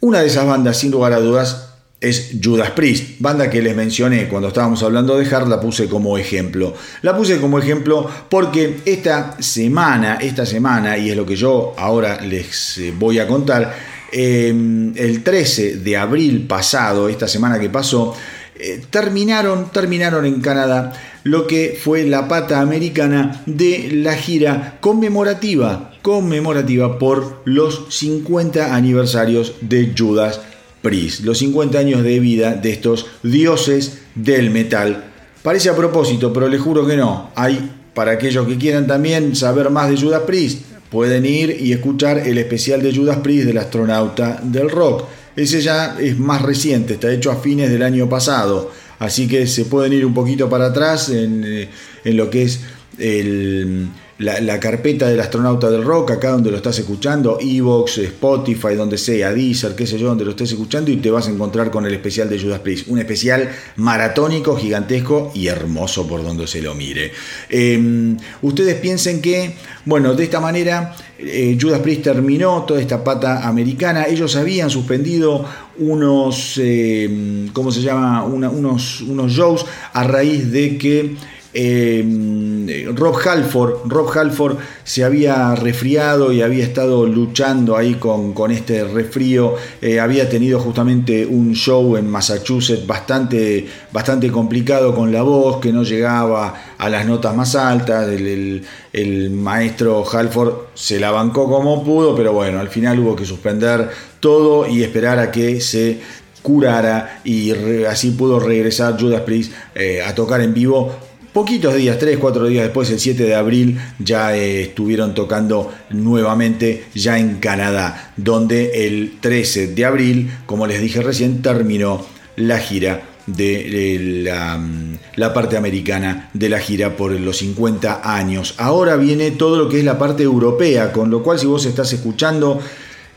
S2: Una de esas bandas, sin lugar a dudas, es Judas Priest, banda que les mencioné cuando estábamos hablando de Hard, la puse como ejemplo. La puse como ejemplo porque esta semana, esta semana, y es lo que yo ahora les voy a contar, Em, el 13 de abril pasado, esta semana que pasó, eh, terminaron, terminaron en Canadá lo que fue la pata americana de la gira conmemorativa, conmemorativa por los 50 aniversarios de Judas Priest, los 50 años de vida de estos dioses del metal. Parece a propósito, pero les juro que no. Hay para aquellos que quieran también saber más de Judas Priest, pueden ir y escuchar el especial de Judas Priest del astronauta del rock. Ese ya es más reciente, está hecho a fines del año pasado, así que se pueden ir un poquito para atrás en, eh, en lo que es el la, carpeta del astronauta del rock, acá donde lo estás escuchando, Evox, Spotify, donde sea, Deezer, qué sé yo, donde lo estés escuchando y te vas a encontrar con el especial de Judas Priest. Un especial maratónico, gigantesco y hermoso por donde se lo mire. Em, ustedes piensen que, bueno, de esta manera eh, Judas Priest terminó toda esta pata americana. Ellos habían suspendido unos, em, ¿cómo se llama? unos, unos shows a raíz de que eh, Rob Halford, Rob Halford se había resfriado y había estado luchando ahí con, este resfrío. Eh, había tenido justamente un show en Massachusetts bastante, bastante complicado con la voz, que no llegaba a las notas más altas. El, el maestro Halford se la bancó como pudo, pero bueno, al final hubo que suspender todo y esperar a que se curara y así pudo regresar Judas Priest eh, a tocar en vivo Poquitos días, 3, 4 días después, el 7 de abril, ya eh, estuvieron tocando nuevamente ya en Canadá, donde el 13 de abril, como les dije recién, terminó la gira de la, mm, la, parte americana de la gira por los 50 años. Ahora viene todo lo que es la parte europea, con lo cual si vos estás escuchando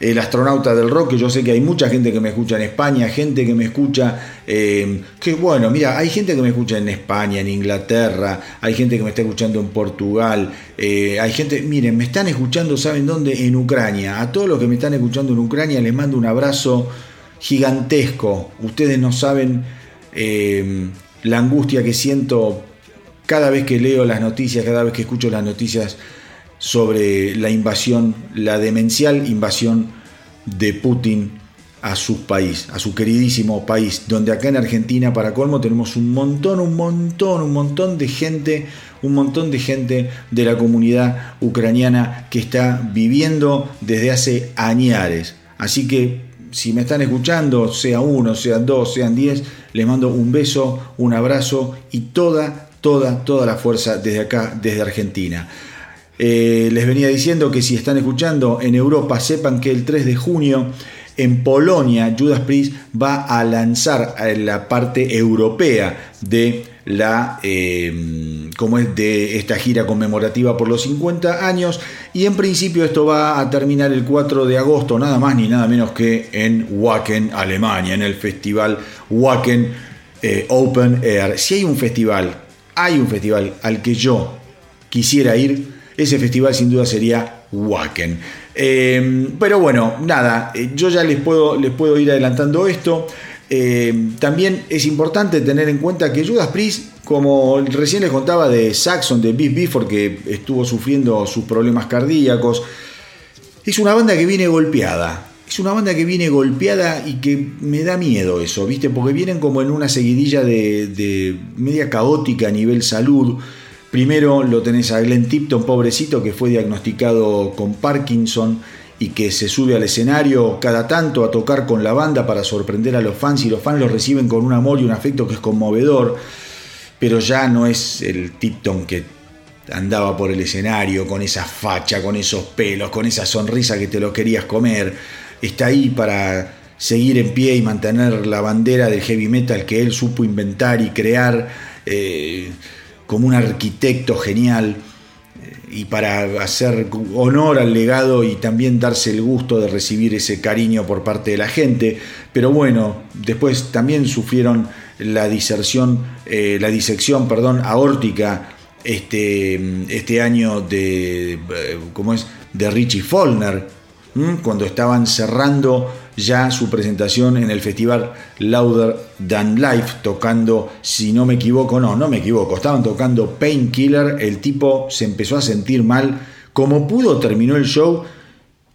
S2: el astronauta del rock, que yo sé que hay mucha gente que me escucha en España, gente que me escucha, eh, que bueno, mira, hay gente que me escucha en España, en Inglaterra, hay gente que me está escuchando en Portugal, eh, hay gente, miren, me están escuchando, ¿saben dónde? En Ucrania. A todos los que me están escuchando en Ucrania les mando un abrazo gigantesco. Ustedes no saben eh, la angustia que siento cada vez que leo las noticias, cada vez que escucho las noticias sobre la invasión, la demencial invasión de Putin a su país, a su queridísimo país, donde acá en Argentina, para colmo, tenemos un montón, un montón, un montón de gente, un montón de gente de la comunidad ucraniana que está viviendo desde hace añares. Así que si me están escuchando, sea uno, sean dos, sean diez, les mando un beso, un abrazo y toda, toda, toda la fuerza desde acá, desde Argentina. Eh, les venía diciendo que si están escuchando en Europa, sepan que el 3 de junio en Polonia Judas Priest va a lanzar la parte europea de la eh, es de esta gira conmemorativa por los 50 años. Y en principio esto va a terminar el 4 de agosto nada más ni nada menos que en Wacken Alemania en el festival Wacken eh, Open Air. Si hay un festival hay un festival al que yo quisiera ir ese festival sin duda sería Wacken. Em, pero bueno, nada, eh, yo ya les puedo, les puedo ir adelantando esto. Em, también es importante tener en cuenta que Judas Priest, como recién les contaba de Saxon, de Beef Bifford, que estuvo sufriendo sus problemas cardíacos, es una banda que viene golpeada. Es una banda que viene golpeada y que me da miedo eso, ¿viste? Porque vienen como en una seguidilla de media caótica a nivel salud. Primero lo tenés a Glenn Tipton, pobrecito, que fue diagnosticado con Parkinson y que se sube al escenario cada tanto a tocar con la banda para sorprender a los fans y los fans lo reciben con un amor y un afecto que es conmovedor, pero ya no es el Tipton que andaba por el escenario con esa facha, con esos pelos, con esa sonrisa que te lo querías comer. Está ahí para seguir en pie y mantener la bandera del heavy metal que él supo inventar y crear. Eh, como un arquitecto genial. y para hacer honor al legado y también darse el gusto de recibir ese cariño por parte de la gente. Pero bueno, después también sufrieron la diserción, eh, la disección, perdón, aórtica este, este año de, eh, ¿cómo es? de Richie Follner, cuando estaban cerrando ya su presentación en el festival Louder Than Life, tocando, si no me equivoco, no, no me equivoco, estaban tocando Painkiller, el tipo se empezó a sentir mal, como pudo terminó el show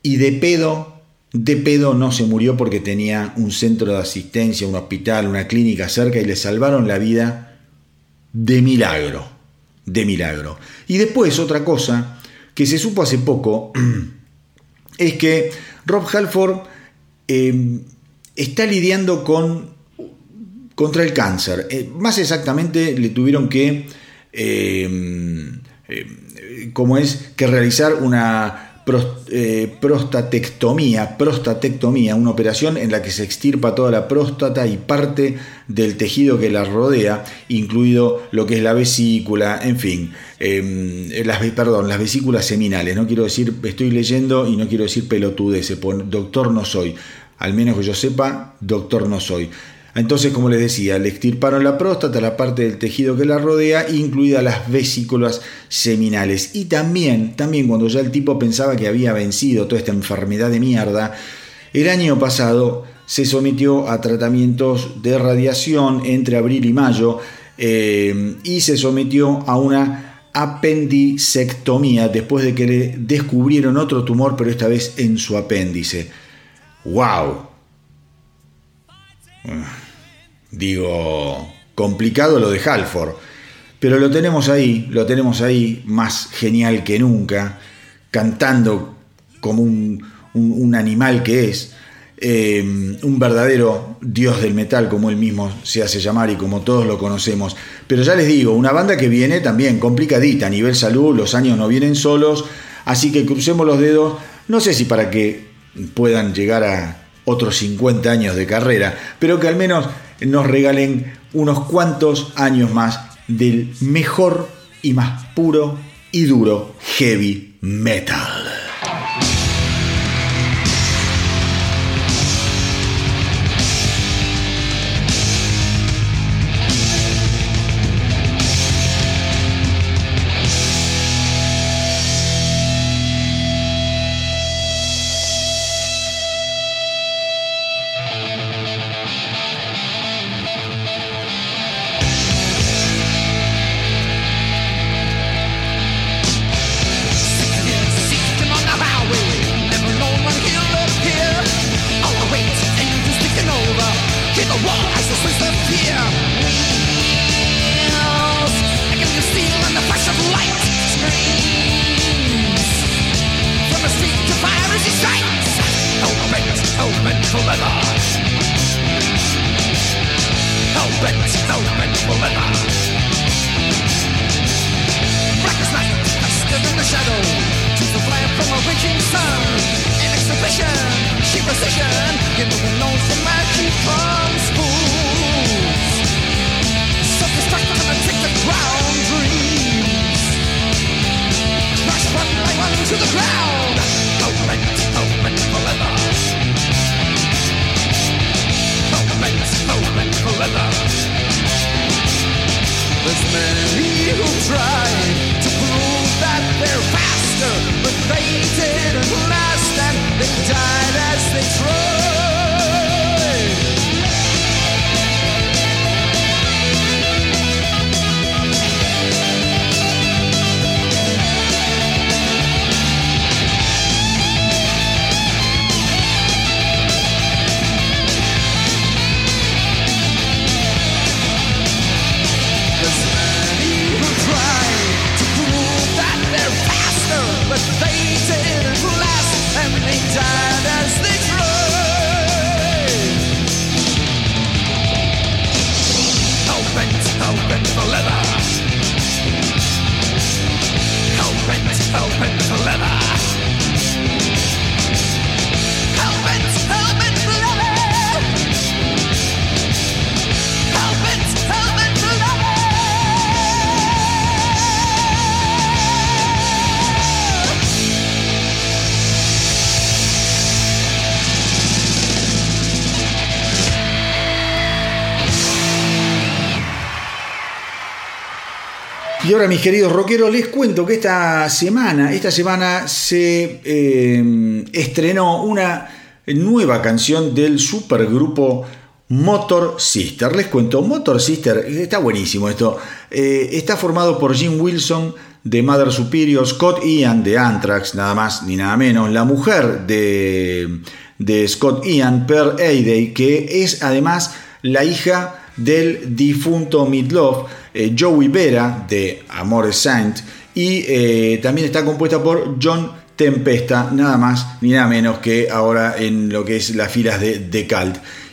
S2: y de pedo, de pedo no se murió porque tenía un centro de asistencia, un hospital, una clínica cerca y le salvaron la vida de milagro, de milagro. Y después otra cosa que se supo hace poco <clears throat> es que Rob Halford eh, está lidiando con contra el cáncer. Eh, más exactamente le tuvieron que, eh, como es, que realizar una prostatectomía, prostatectomía, una operación en la que se extirpa toda la próstata y parte del tejido que la rodea, incluido lo que es la vesícula, en fin, las, perdón, las vesículas seminales. No quiero decir, estoy leyendo y no quiero decir pelotudeces, doctor no soy al menos que yo sepa, doctor no soy. Entonces, como les decía, le extirparon la próstata, la parte del tejido que la rodea, incluidas las vesículas seminales. Y también, también cuando ya el tipo pensaba que había vencido toda esta enfermedad de mierda, el año pasado se sometió a tratamientos de radiación entre abril y mayo eh, y se sometió a una apendicectomía después de que le descubrieron otro tumor, pero esta vez en su apéndice. ¡Wow! Digo, complicado lo de Halford, pero lo tenemos ahí, lo tenemos ahí, más genial que nunca, cantando como un, animal que es, eh, un verdadero dios del metal, como él mismo se hace llamar y como todos lo conocemos. Pero ya les digo, una banda que viene también complicadita a nivel salud, los años no vienen solos, así que crucemos los dedos, no sé si para que puedan llegar a otros 50 años de carrera, pero que al menos nos regalen unos cuantos años más del mejor y más puro y duro heavy metal. Mis queridos rockeros, les cuento que esta semana, esta semana se eh, estrenó una nueva canción del supergrupo Motor Sister. Les cuento, Motor Sister, está buenísimo esto. Eh, está formado por Jim Wilson de Mother Superior, Scott Ian de Anthrax, nada más ni nada menos, la mujer de, Scott Ian, Per Aidey, que es además la hija del difunto Midlove, eh, Joey Vera de Amore Saint, y eh, también está compuesta por John Tempesta, nada más ni nada menos que ahora en lo que es las filas de The.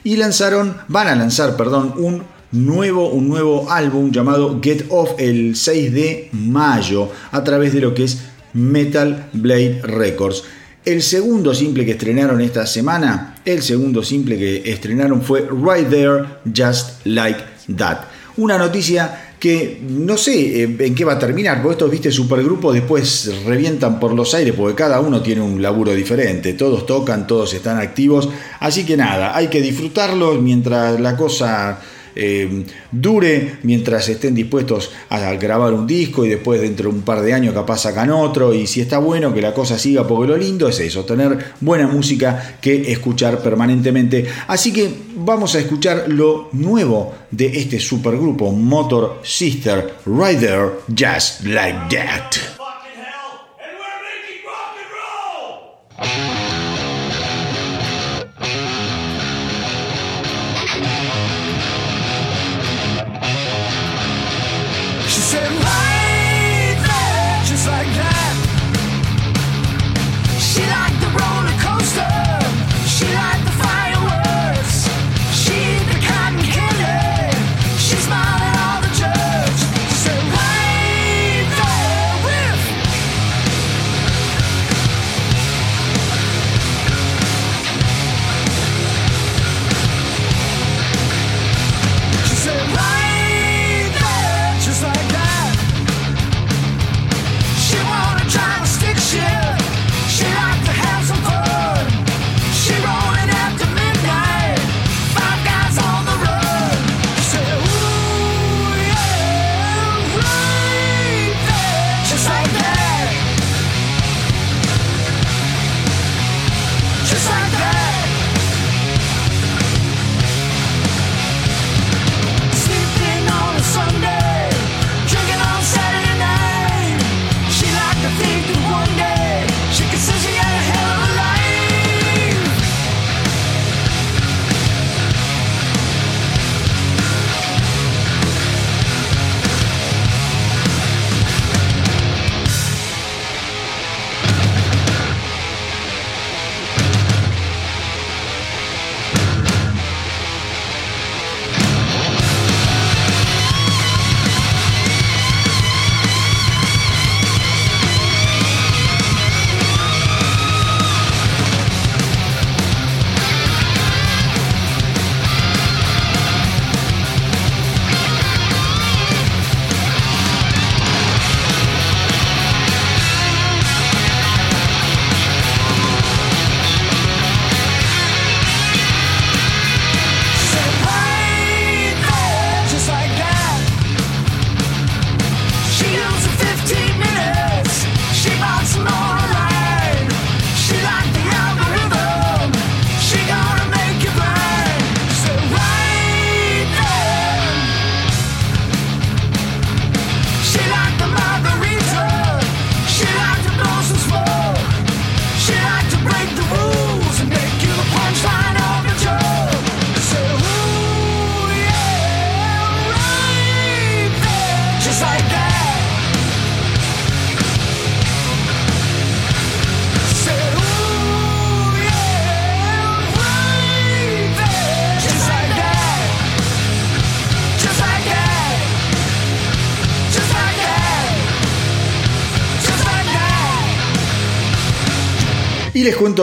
S2: Y lanzaron, van a lanzar, perdón, un nuevo, un nuevo álbum llamado Get Off el 6 de mayo a través de lo que es Metal Blade Records. El segundo simple que estrenaron esta semana, el segundo simple que estrenaron fue Right There, Just Like That. Una noticia que no sé eh, en qué va a terminar, porque estos, viste, supergrupos después revientan por los aires, porque cada uno tiene un laburo diferente, todos tocan, todos están activos, así que nada, hay que disfrutarlos mientras la cosa eh, dure mientras estén dispuestos a grabar un disco y después dentro de un par de años capaz sacan otro y si está bueno que la cosa siga porque lo lindo es eso, tener buena música que escuchar permanentemente. Así que vamos a escuchar lo nuevo de este supergrupo Motor Sister Rider Just Like That.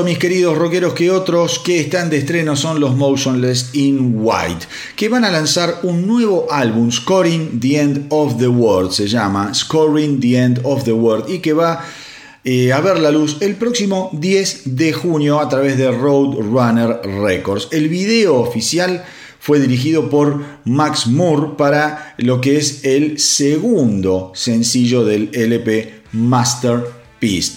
S2: Mis queridos rockeros, que otros que están de estreno son los Motionless in White, que van a lanzar un nuevo álbum, Scoring the End of the World, se llama Scoring the End of the World, y que va eh, a ver la luz el próximo 10 de junio a través de Roadrunner Records. El video oficial fue dirigido por Max Moore para lo que es el segundo sencillo del LP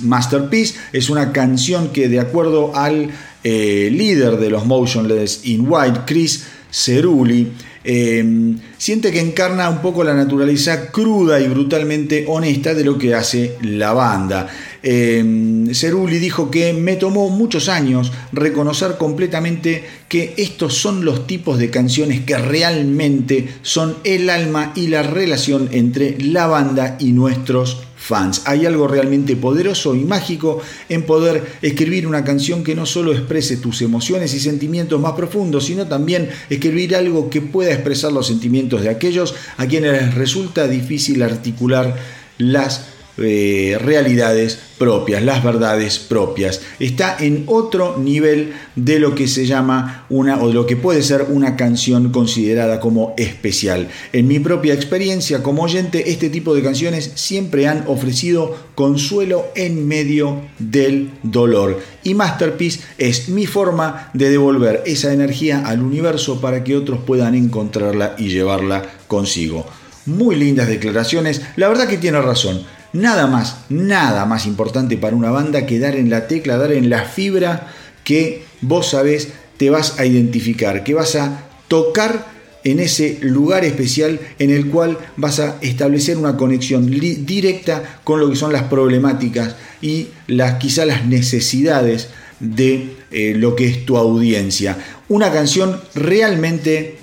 S2: Masterpiece. Es una canción que de acuerdo al eh, líder de los Motionless in White, Chris Cerulli, Em, siente que encarna un poco la naturaleza cruda y brutalmente honesta de lo que hace la banda. Eh, Cerulli dijo que me tomó muchos años reconocer completamente que estos son los tipos de canciones que realmente son el alma y la relación entre la banda y nuestros fans. Hay algo realmente poderoso y mágico en poder escribir una canción que no solo exprese tus emociones y sentimientos más profundos, sino también escribir algo que pueda expresar los sentimientos de aquellos a quienes les resulta difícil articular las eh, realidades propias, las verdades propias. Está en otro nivel de lo que se llama una o de lo que puede ser una canción considerada como especial. En mi propia experiencia como oyente, este tipo de canciones siempre han ofrecido consuelo en medio del dolor. Y Masterpiece es mi forma de devolver esa energía al universo para que otros puedan encontrarla y llevarla consigo. Muy lindas declaraciones, la verdad que tiene razón. Nada más, nada más importante para una banda que dar en la tecla, dar en la fibra que vos sabés te vas a identificar, que vas a tocar en ese lugar especial en el cual vas a establecer una conexión directa con lo que son las problemáticas y las quizá las necesidades de eh, lo que es tu audiencia. Una canción realmente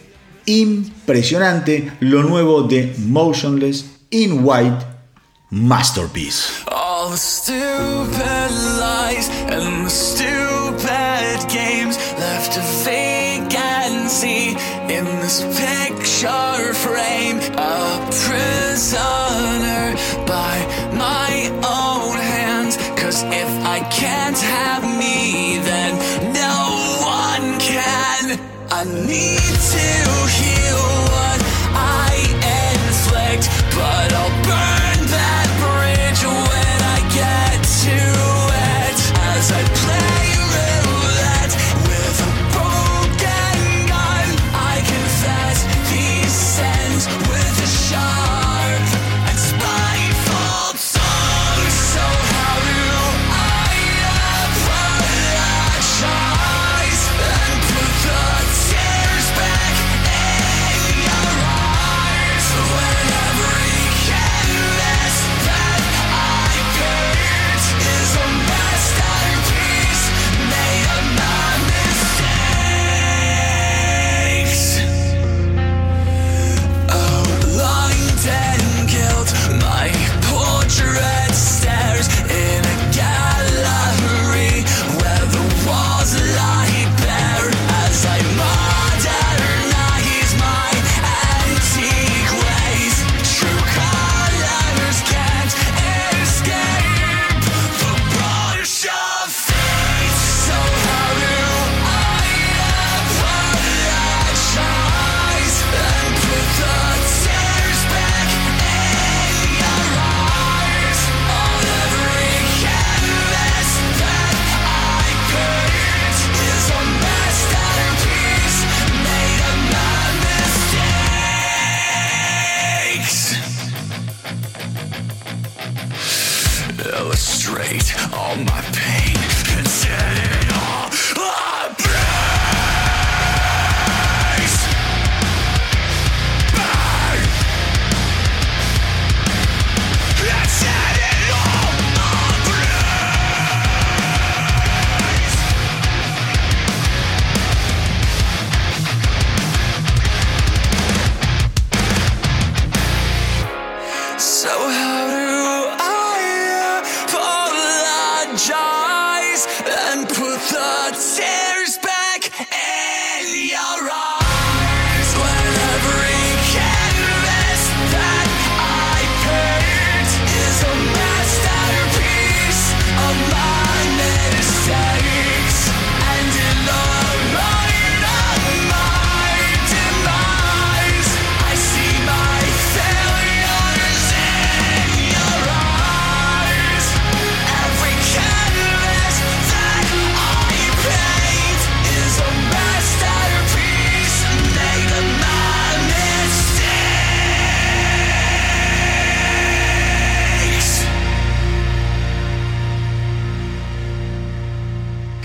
S2: impresionante, lo nuevo de Motionless in White masterpiece.
S5: All the stupid lies and the stupid games left a vacancy in this picture frame. A prisoner by my own hands. Cause if I can't have me, then no one can. I need to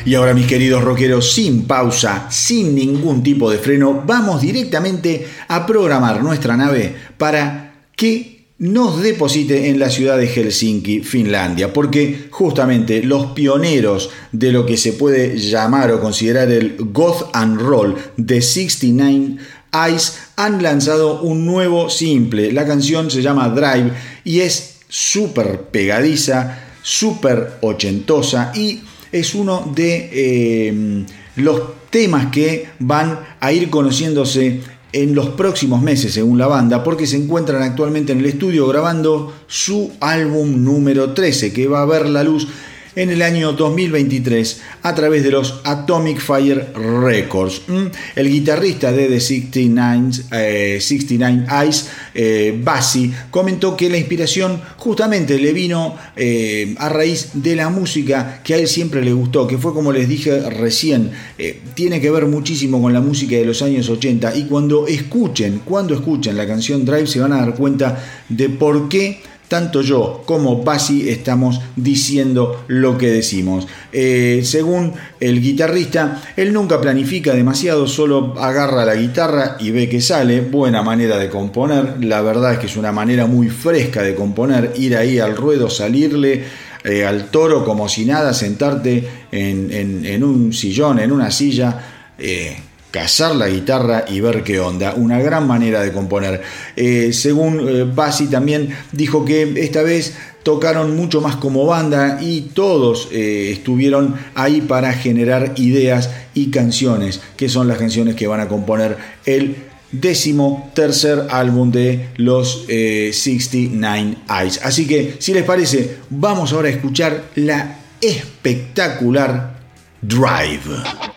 S2: Y ahora mis queridos rockeros, sin pausa, sin ningún tipo de freno, vamos directamente a programar nuestra nave para que nos deposite en la ciudad de Helsinki, Finlandia, porque justamente los pioneros de lo que se puede llamar o considerar el goth and roll de 69 Ice han lanzado un nuevo simple. La canción se llama Drive y es súper pegadiza, súper ochentosa y es uno de eh, los temas que van a ir conociéndose en los próximos meses, según la banda, porque se encuentran actualmente en el estudio grabando su álbum número 13, que va a ver la luz en el año 2023 a través de los Atomic Fire Records. El guitarrista de The 69, 69 Eyes, eh, Bassi, comentó que la inspiración justamente le vino eh, a raíz de la música que a él siempre le gustó, que fue como les dije recién, eh, tiene que ver muchísimo con la música de los años 80 y cuando escuchen, cuando escuchen la canción Drive se van a dar cuenta de por qué tanto yo como Basi estamos diciendo lo que decimos. Eh, según el guitarrista, él nunca planifica demasiado, solo agarra la guitarra y ve que sale. Buena manera de componer, la verdad es que es una manera muy fresca de componer, ir ahí al ruedo, salirle eh, al toro como si nada, sentarte en, un sillón, en una silla. Eh, cazar la guitarra y ver qué onda. Una gran manera de componer. Eh, según eh, Bassi también dijo que esta vez tocaron mucho más como banda y todos eh, estuvieron ahí para generar ideas y canciones, que son las canciones que van a componer el décimo tercer álbum de los 69 Eyes. Así que, si les parece, vamos ahora a escuchar la espectacular Drive.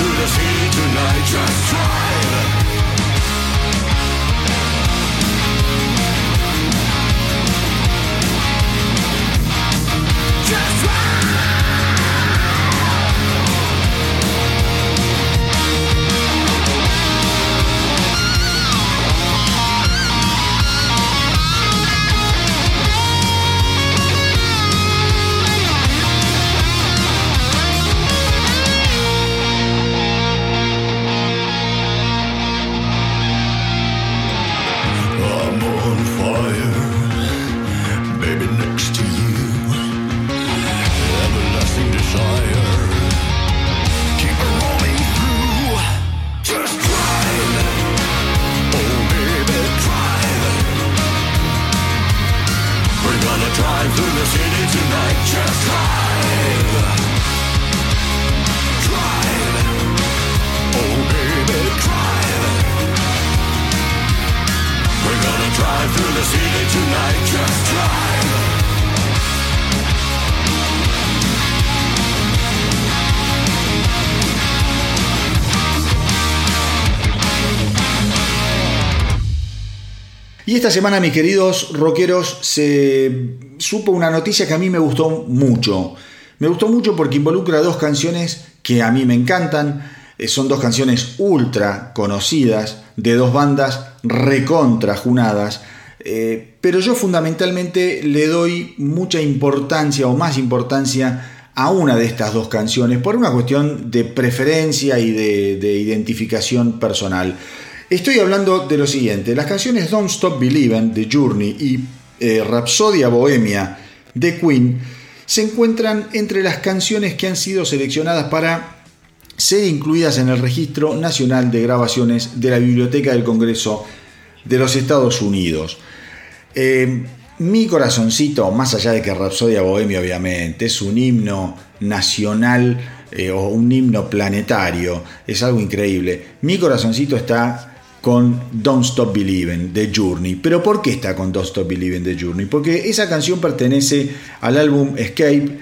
S2: to the sea tonight. Just drive. Esta semana, mis queridos rockeros, se supo una noticia que a mí me gustó mucho. Me gustó mucho porque involucra dos canciones que a mí me encantan. Eh, son dos canciones ultra conocidas de dos bandas recontra junadas. Eh, pero yo fundamentalmente le doy mucha importancia o más importancia a una de estas dos canciones por una cuestión de preferencia y de identificación personal. Estoy hablando de lo siguiente, las canciones Don't Stop Believing de Journey y eh, Rhapsodia Bohemia de Queen se encuentran entre las canciones que han sido seleccionadas para ser incluidas en el Registro Nacional de Grabaciones de la Biblioteca del Congreso de los Estados Unidos. Eh, mi corazoncito, más allá de que Rhapsodia Bohemia obviamente es un himno nacional eh, o un himno planetario, es algo increíble, mi corazoncito está con Don't Stop Believing de Journey. ¿Pero por qué está con Don't Stop Believing de Journey? Porque esa canción pertenece al álbum Escape,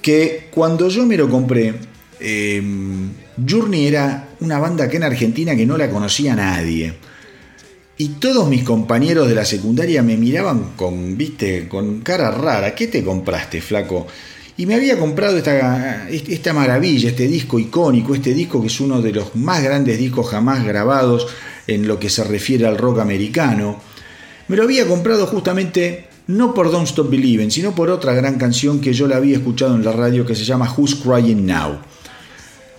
S2: que cuando yo me lo compré, em, Journey era una banda que en Argentina que no la conocía nadie. Y todos mis compañeros de la secundaria me miraban con, viste, con cara rara. ¿Qué te compraste, flaco? Y me había comprado esta, esta maravilla, este disco icónico, este disco que es uno de los más grandes discos jamás grabados en lo que se refiere al rock americano. Me lo había comprado justamente no por Don't Stop Believing, sino por otra gran canción que yo la había escuchado en la radio que se llama Who's Crying Now.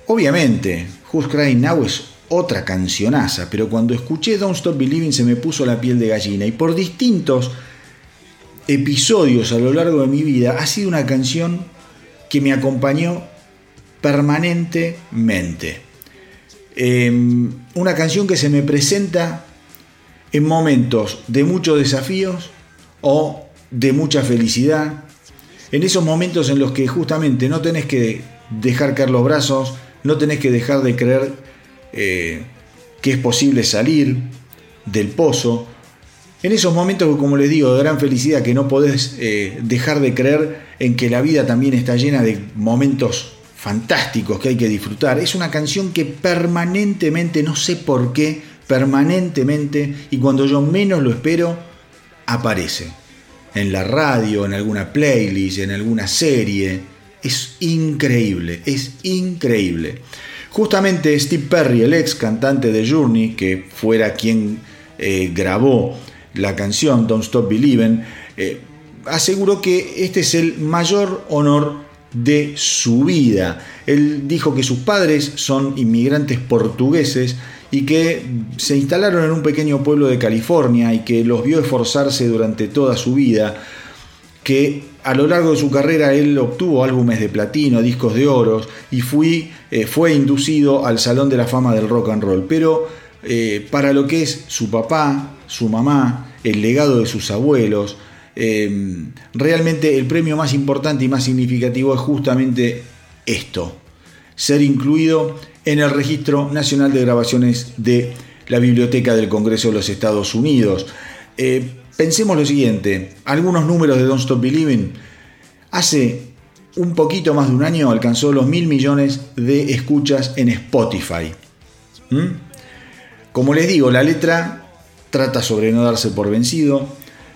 S2: Obviamente, Who's Crying Now es otra cancionaza, pero cuando escuché Don't Stop Believing se me puso la piel de gallina y por distintos episodios a lo largo de mi vida ha sido una canción que me acompañó permanentemente. Em, una canción que se me presenta en momentos de muchos desafíos o de mucha felicidad, en esos momentos en los que justamente no tenés que dejar caer los brazos, no tenés que dejar de creer eh, que es posible salir del pozo, en esos momentos, como les digo, de gran felicidad, que no podés eh, dejar de creer en que la vida también está llena de momentos fantásticos que hay que disfrutar. Es una canción que permanentemente, no sé por qué, permanentemente, y cuando yo menos lo espero, aparece. En la radio, en alguna playlist, en alguna serie. Es increíble, es increíble. Justamente Steve Perry, el ex cantante de Journey, que fuera quien eh, grabó la canción Don't Stop Believing, eh, aseguró que este es el mayor honor de su vida. Él dijo que sus padres son inmigrantes portugueses y que se instalaron en un pequeño pueblo de California y que los vio esforzarse durante toda su vida, que a lo largo de su carrera él obtuvo álbumes de platino, discos de oro y fui, eh, fue inducido al Salón de la Fama del Rock and Roll. Pero eh, para lo que es su papá, su mamá, el legado de sus abuelos, Em, realmente el premio más importante y más significativo es justamente esto, ser incluido en el Registro Nacional de Grabaciones de la Biblioteca del Congreso de los Estados Unidos. Eh, pensemos lo siguiente, algunos números de Don't Stop Believing. Hace un poquito más de un año alcanzó los mil millones de escuchas en Spotify. ¿Mm? Como les digo, la letra trata sobre no darse por vencido,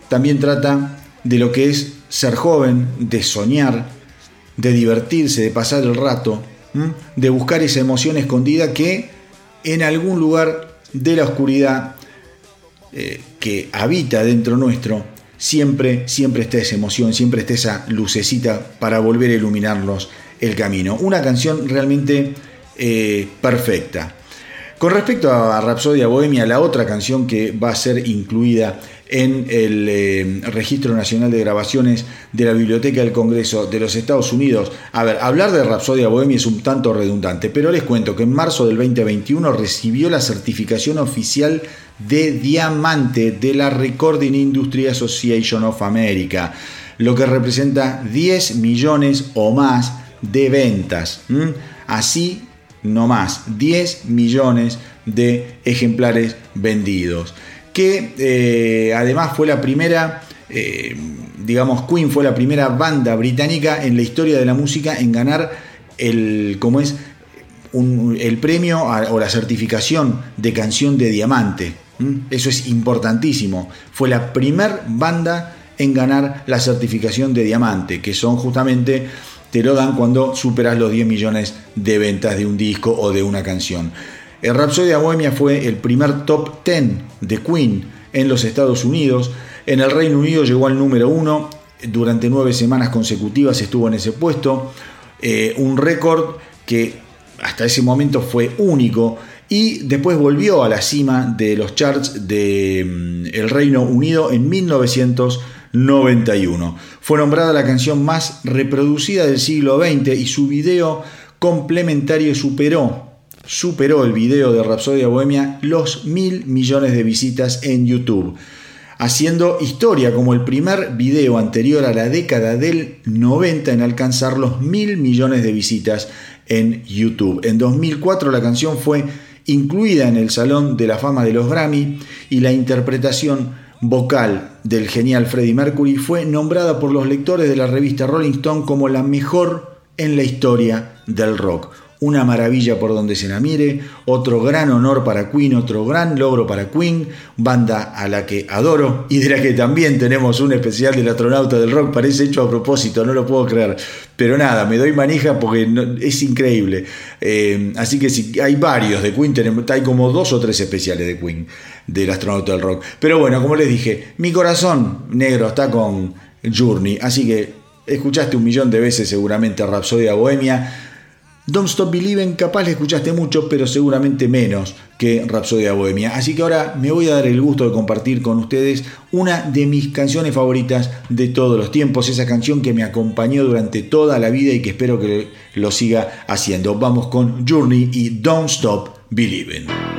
S2: también trata de lo que es ser joven, de soñar, de divertirse, de pasar el rato, de buscar esa emoción escondida que en algún lugar de la oscuridad eh, que habita dentro nuestro, siempre, siempre está esa emoción, siempre está esa lucecita para volver a iluminarnos el camino. Una canción realmente eh, perfecta. Con respecto a Rapsodia Bohemia, la otra canción que va a ser incluida en el eh, Registro Nacional de Grabaciones de la Biblioteca del Congreso de los Estados Unidos. A ver, hablar de Rapsodia Bohemia es un tanto redundante, pero les cuento que en marzo del 2021 recibió la certificación oficial de diamante de la Recording Industry Association of America, lo que representa 10 millones o más de ventas. Así no más, 10 millones de ejemplares vendidos. Que eh, además fue la primera, eh, digamos, Queen fue la primera banda británica en la historia de la música en ganar el, es, el premio o la certificación de canción de diamante. Eso es importantísimo. Fue la primera banda en ganar la certificación de diamante, que son justamente, te lo dan cuando superas los 10 millones de ventas de un disco o de una canción. El Rhapsodia Bohemia fue el primer top 10 de Queen en los Estados Unidos. En el Reino Unido llegó al número 1. Durante nueve semanas consecutivas estuvo en ese puesto. Eh, un récord que hasta ese momento fue único y después volvió a la cima de los charts del mm, Reino Unido en 1991. Fue nombrada la canción más reproducida del siglo XX y su video complementario superó superó el video de Rapsodia Bohemia los mil millones de visitas en YouTube, haciendo historia como el primer video anterior a la década del 90 en alcanzar los mil millones de visitas en YouTube. En 2004 la canción fue incluida en el Salón de la Fama de los Grammy y la interpretación vocal del genial Freddie Mercury fue nombrada por los lectores de la revista Rolling Stone como la mejor en la historia del rock una maravilla por donde se la mire, otro gran honor para Queen, otro gran logro para Queen, banda a la que adoro y de la que también tenemos un especial del astronauta del rock, parece hecho a propósito, no lo puedo creer, pero nada, me doy manija porque es increíble. Eh, así que si hay varios de Queen, tenemos, hay como dos o tres especiales de Queen, del astronauta del rock. Pero bueno, como les dije, mi corazón negro está con Journey, así que escuchaste un millón de veces seguramente Rapsodia Bohemia Don't Stop Believing capaz le escuchaste mucho, pero seguramente menos que Rapsodia Bohemia. Así que ahora me voy a dar el gusto de compartir con ustedes una de mis canciones favoritas de todos los tiempos, esa canción que me acompañó durante toda la vida y que espero que lo siga haciendo. Vamos con Journey y Don't Stop Believing.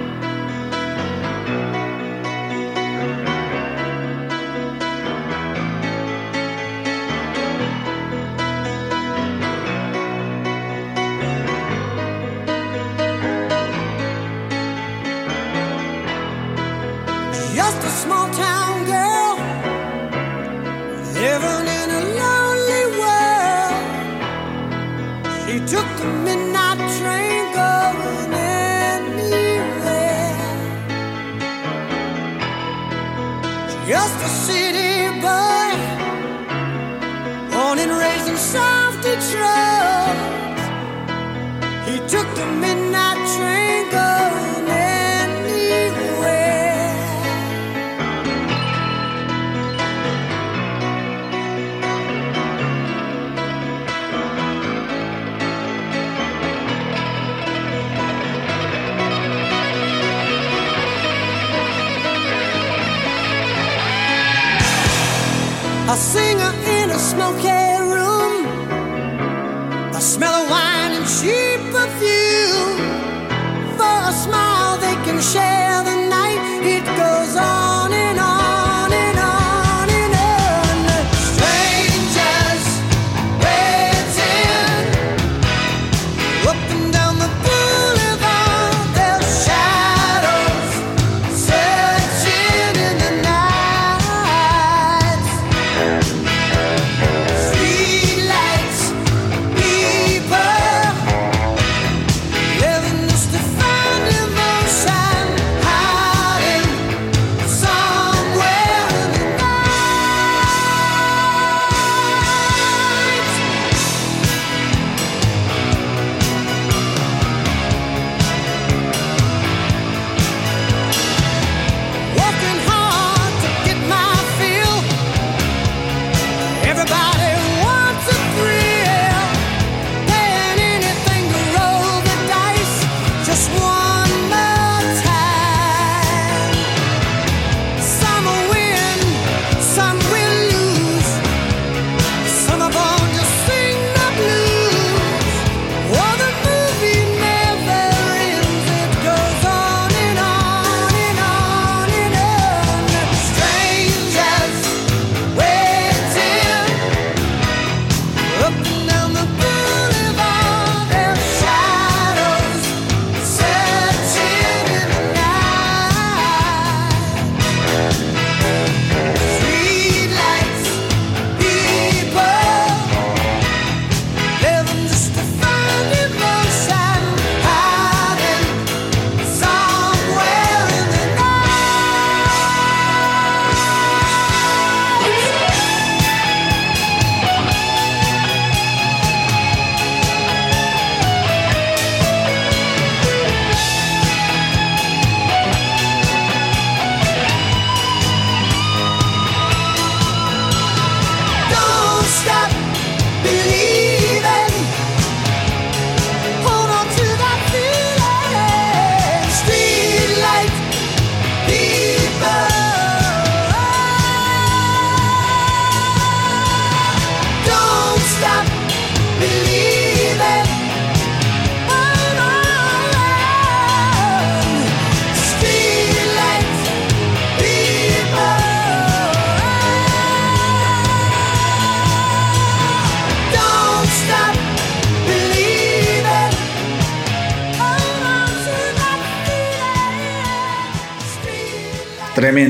S2: a singer in a smoky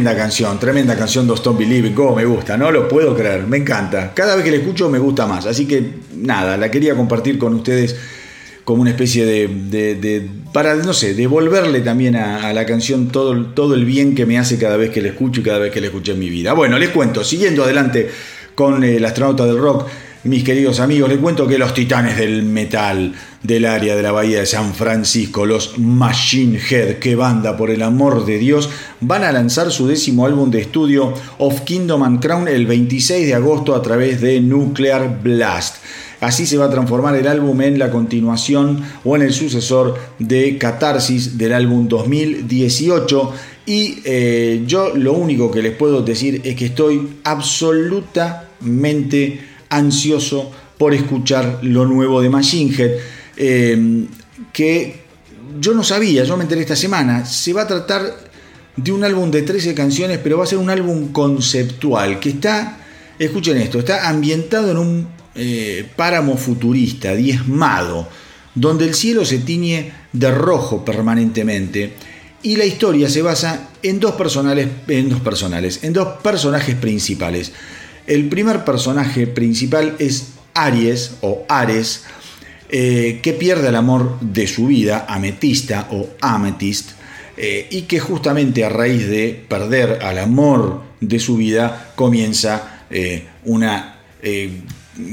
S2: tremenda canción, tremenda canción Don't Stop Believing, cómo me gusta, no lo puedo creer, me encanta. Cada vez que la escucho me gusta más, así que nada, la quería compartir con ustedes como una especie de, para, no sé, devolverle también a, la canción todo, todo el bien que me hace cada vez que la escucho y cada vez que la escuché en mi vida. Bueno, les cuento, siguiendo adelante con el astronauta del rock, mis queridos amigos, les cuento que los titanes del metal del área de la bahía de San Francisco, los Machine Head, que banda por el amor de Dios, van a lanzar su décimo álbum de estudio Of Kingdom and Crown el 26 de agosto a través de Nuclear Blast. Así se va a transformar el álbum en la continuación o en el sucesor de Catarsis del álbum 2018. Y eh, yo lo único que les puedo decir es que estoy absolutamente ansioso por escuchar lo nuevo de Machine Head, eh, que yo no sabía, yo me enteré esta semana. Se va a tratar de un álbum de 13 canciones, pero va a ser un álbum conceptual que está, escuchen esto, está ambientado en un eh, páramo futurista, diezmado, donde el cielo se tiñe de rojo permanentemente y la historia se basa en dos personales, en dos personales, en dos personajes principales. El primer personaje principal es Aries o Ares, eh, que pierde el amor de su vida, Ametista o Amethyst, eh, y que justamente a raíz de perder al amor de su vida comienza una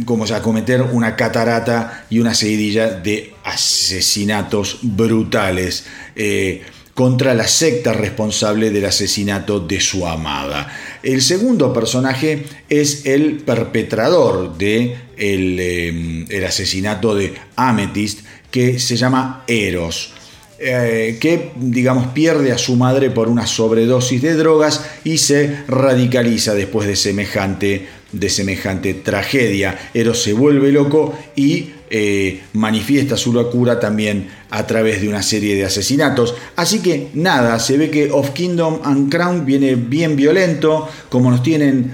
S2: como a cometer una catarata y una seguidilla de asesinatos brutales. Eh, contra la secta responsable del asesinato de su amada. El segundo personaje es el perpetrador de el, eh, asesinato de Amethyst, que se llama Eros. Eh, que digamos pierde a su madre por una sobredosis de drogas y se radicaliza después de semejante de semejante tragedia. Eros se vuelve loco y eh, manifiesta su locura también a través de una serie de asesinatos. Así que nada, se ve que Of Kingdom and Crown viene bien violento, como nos tienen,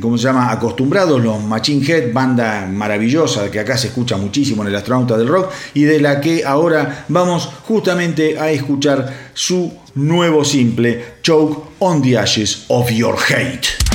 S2: ¿cómo se llama?, acostumbrados los Machine Head, banda maravillosa que acá se escucha muchísimo en el astronauta del rock y de la que ahora vamos justamente a escuchar su nuevo simple, Choke on the Ashes of Your Hate.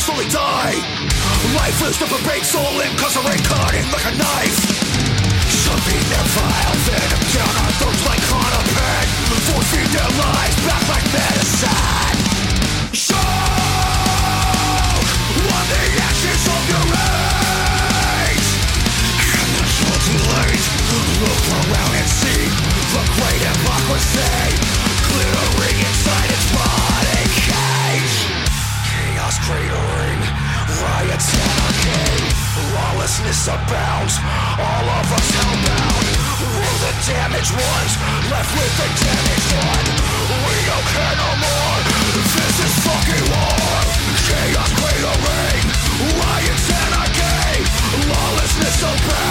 S1: slowly die. Lifeless, with a bait soul incarcerate cutting like a knife. Should be never held venom down our throats like on a pen Forfeit their
S3: lives back like medicine. Show
S1: what the ashes of your age And the guilty light Look around and see the great hypocrisy. madness abounds All of us hellbound We're the damaged ones Left with the damaged one? We don't care no more. This is fucking war. Chaos, great reign Riots, anarchy Lawlessness abounds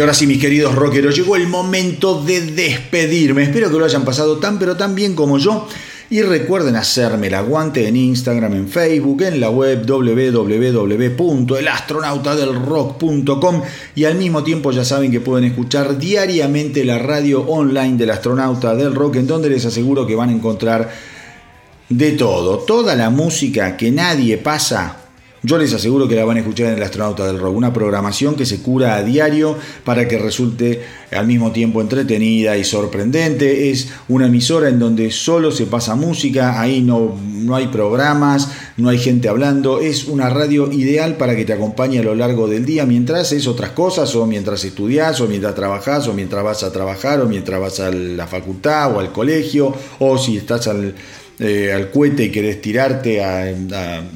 S2: Y ahora sí, mis queridos rockeros, llegó el momento de despedirme. Espero que lo hayan pasado tan pero tan bien como yo. Y recuerden hacerme el aguante en Instagram, en Facebook, en la web www.elastronautadelrock.com y al mismo tiempo ya saben que pueden escuchar diariamente la radio online del astronauta del rock en donde les aseguro que van a encontrar de todo, toda la música que nadie pasa yo les aseguro que la van a escuchar en El Astronauta del Rock, una programación que se cura a diario para que resulte al mismo tiempo entretenida y sorprendente. Es una emisora en donde solo se pasa música, ahí no, no hay programas, no hay gente hablando. Es una radio ideal para que te acompañe a lo largo del día mientras haces otras cosas, o mientras estudias, o mientras trabajas, o mientras vas a trabajar, o mientras vas a la facultad o al colegio, o si estás al eh, al cohete y querés tirarte a,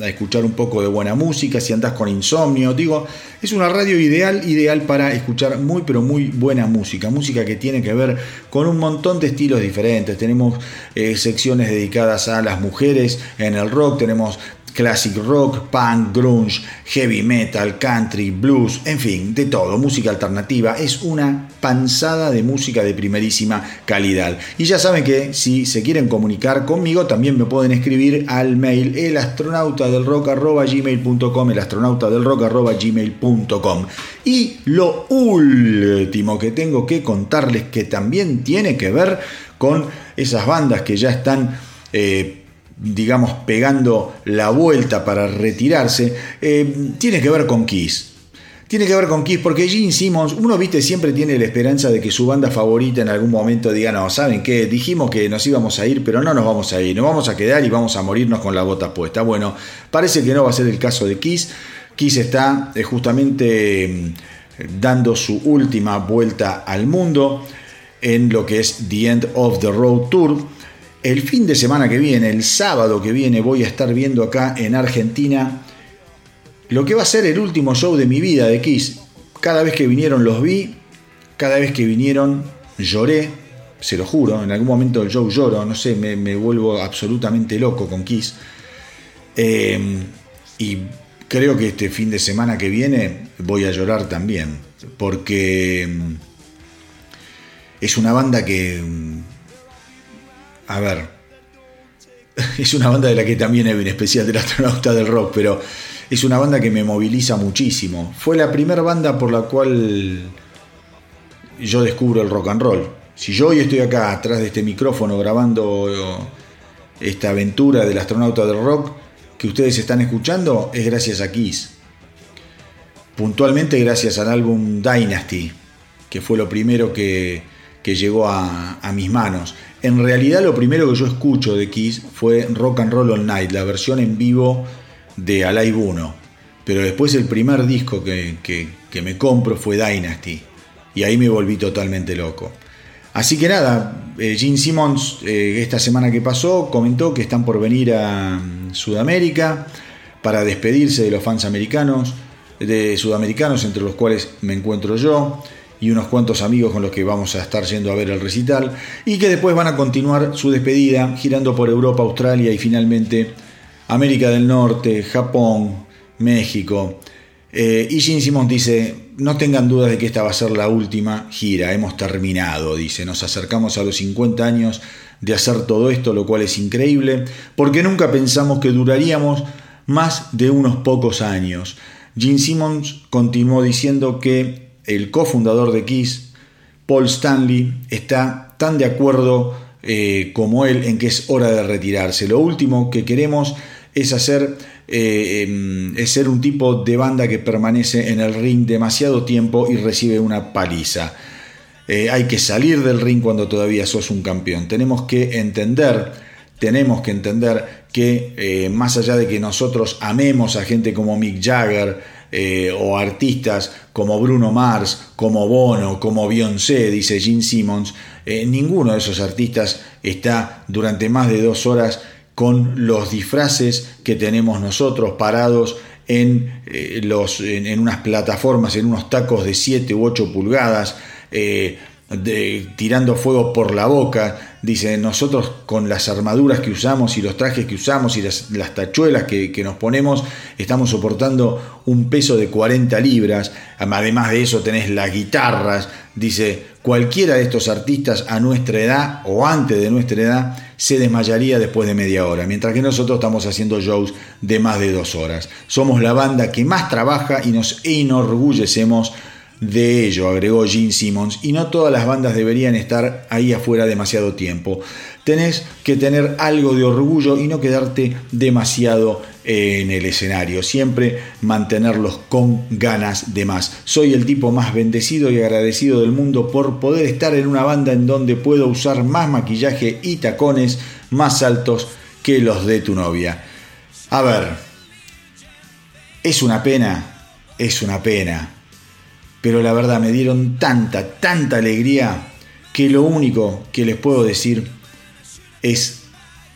S2: escuchar un poco de buena música, si andás con insomnio, digo, es una radio ideal, ideal para escuchar muy pero muy buena música, música que tiene que ver con un montón de estilos diferentes, tenemos eh, secciones dedicadas a las mujeres en el rock, tenemos classic rock, punk, grunge, heavy metal, country, blues, en fin, de todo, música alternativa. Es una panzada de música de primerísima calidad. Y ya saben que si se quieren comunicar conmigo, también me pueden escribir al mail elastronautadelrock.gmail.com elastronautadelrock.gmail.com Y lo último que tengo que contarles que también tiene que ver con esas bandas que ya están... Eh, digamos, pegando la vuelta para retirarse, eh, tiene que ver con Kiss. Tiene que ver con Kiss porque Gene Simmons, uno viste, siempre tiene la esperanza de que su banda favorita en algún momento diga, no, ¿saben qué? Dijimos que nos íbamos a ir, pero no nos vamos a ir, nos vamos a quedar y vamos a morirnos con la bota puesta. Bueno, parece que no va a ser el caso de Kiss. Kiss está eh, justamente mm, dando su última vuelta al mundo en lo que es The End of the Road Tour el fin de semana que viene, el sábado que viene, voy a estar viendo acá en Argentina lo que va a ser el último show de mi vida de Kiss. Cada vez que vinieron los vi, cada vez que vinieron lloré, se lo juro, en algún momento show lloro, no sé, me, vuelvo absolutamente loco con Kiss. Eh, y creo que este fin de semana que viene voy a llorar también, porque mm, es una banda que mm, a ver, <laughs> es una banda de la que también hay un especial del astronauta del rock, pero es una banda que me moviliza muchísimo. Fue la primera banda por la cual yo descubro el rock and roll. Si yo hoy estoy acá atrás de este micrófono grabando esta aventura del astronauta del rock que ustedes están escuchando, es gracias a Kiss. Puntualmente gracias al álbum Dynasty, que fue lo primero que, llegó a, a mis manos. En realidad lo primero que yo escucho de Kiss fue Rock and Roll All Night, la versión en vivo de Alive 1. Pero después el primer disco que, me compro fue Dynasty. Y ahí me volví totalmente loco. Así que nada, eh, Gene Simmons eh, esta semana que pasó comentó que están por venir a mm, Sudamérica para despedirse de los fans americanos, de sudamericanos entre los cuales me encuentro yo y unos cuantos amigos con los que vamos a estar yendo a ver el recital y que después van a continuar su despedida girando por Europa, Australia y finalmente América del Norte, Japón, México. Eh, y Gene Simmons dice, no tengan dudas de que esta va a ser la última gira, hemos terminado, dice, nos acercamos a los 50 años de hacer todo esto, lo cual es increíble, porque nunca pensamos que duraríamos más de unos pocos años. Gene Simmons continuó diciendo que el cofundador de Kiss, Paul Stanley, está tan de acuerdo eh, como él en que es hora de retirarse. Lo último que queremos es hacer eh, em, es ser un tipo de banda que permanece en el ring demasiado tiempo y recibe una paliza. eh, hay que salir del ring cuando todavía sos un campeón. Tenemos que entender, tenemos que entender que más allá de que nosotros amemos a gente como Mick Jagger eh, o artistas como Bruno Mars, como Bono, como Beyoncé, dice Gene Simmons, ninguno de esos artistas está durante más de dos horas con los disfraces que tenemos nosotros parados en, los, en, unas plataformas, en unos tacos de 7 u 8 pulgadas, eh, tirando fuego por la boca. Dice, nosotros con las armaduras que usamos y los trajes que usamos y las, tachuelas que, nos ponemos, estamos soportando un peso de 40 libras. Además de eso tenés las guitarras. Dice, cualquiera de estos artistas a nuestra edad o antes de nuestra edad se desmayaría después de media hora, mientras que nosotros estamos haciendo shows de más de dos horas. Somos la banda que más trabaja y nos enorgullecemos de ello, agregó Gene Simmons, y no todas las bandas deberían estar ahí afuera demasiado tiempo. Tenés que tener algo de orgullo y no quedarte demasiado en el escenario, siempre mantenerlos con ganas de más. Soy el tipo más bendecido y agradecido del mundo por poder estar en una banda en donde puedo usar más maquillaje y tacones más altos que los de tu novia. A ver, es una pena, es una pena pero la verdad me dieron tanta, tanta alegría que lo único que les puedo decir es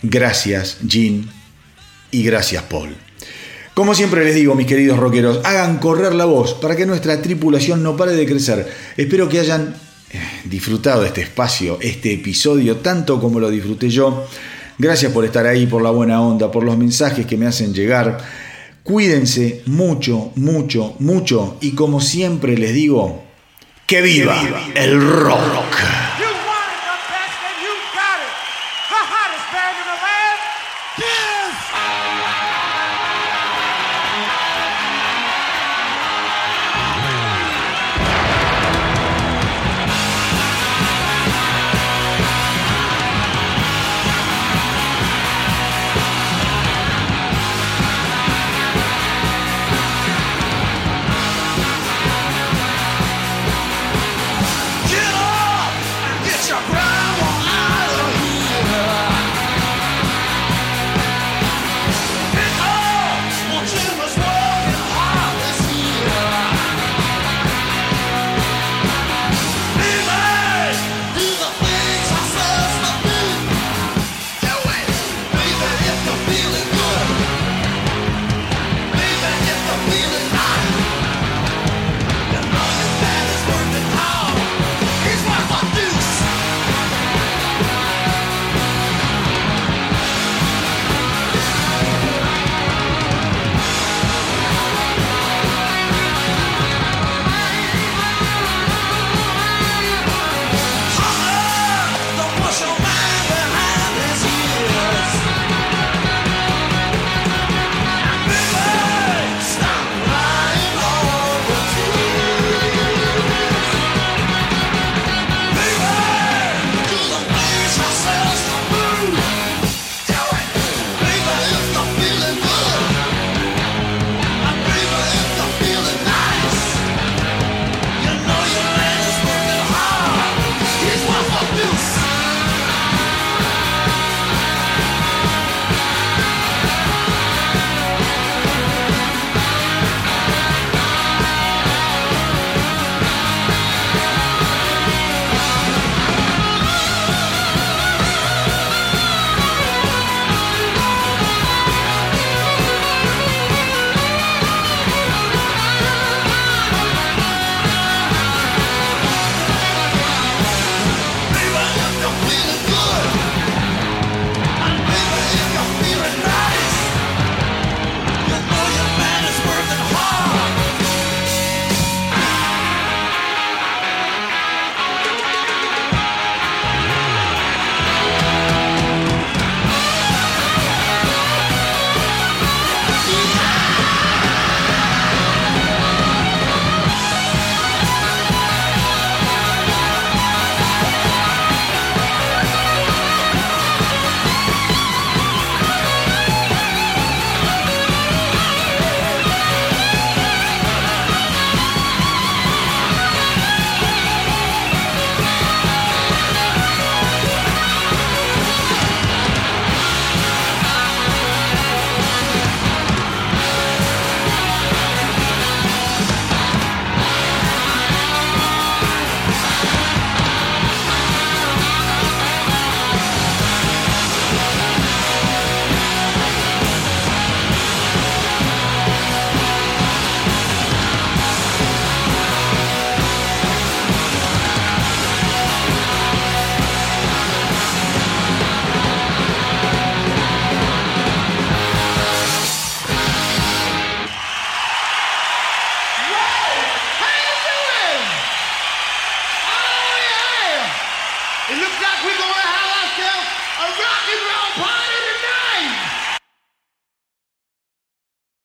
S2: gracias Jean y gracias Paul. Como siempre les digo, mis queridos rockeros, hagan correr la voz para que nuestra tripulación no pare de crecer. Espero que hayan eh, disfrutado este espacio, este episodio, tanto como lo disfruté yo. Gracias por estar ahí, por la buena onda, por los mensajes que me hacen llegar. Cuídense mucho, mucho, mucho y como siempre les digo, que viva el rock.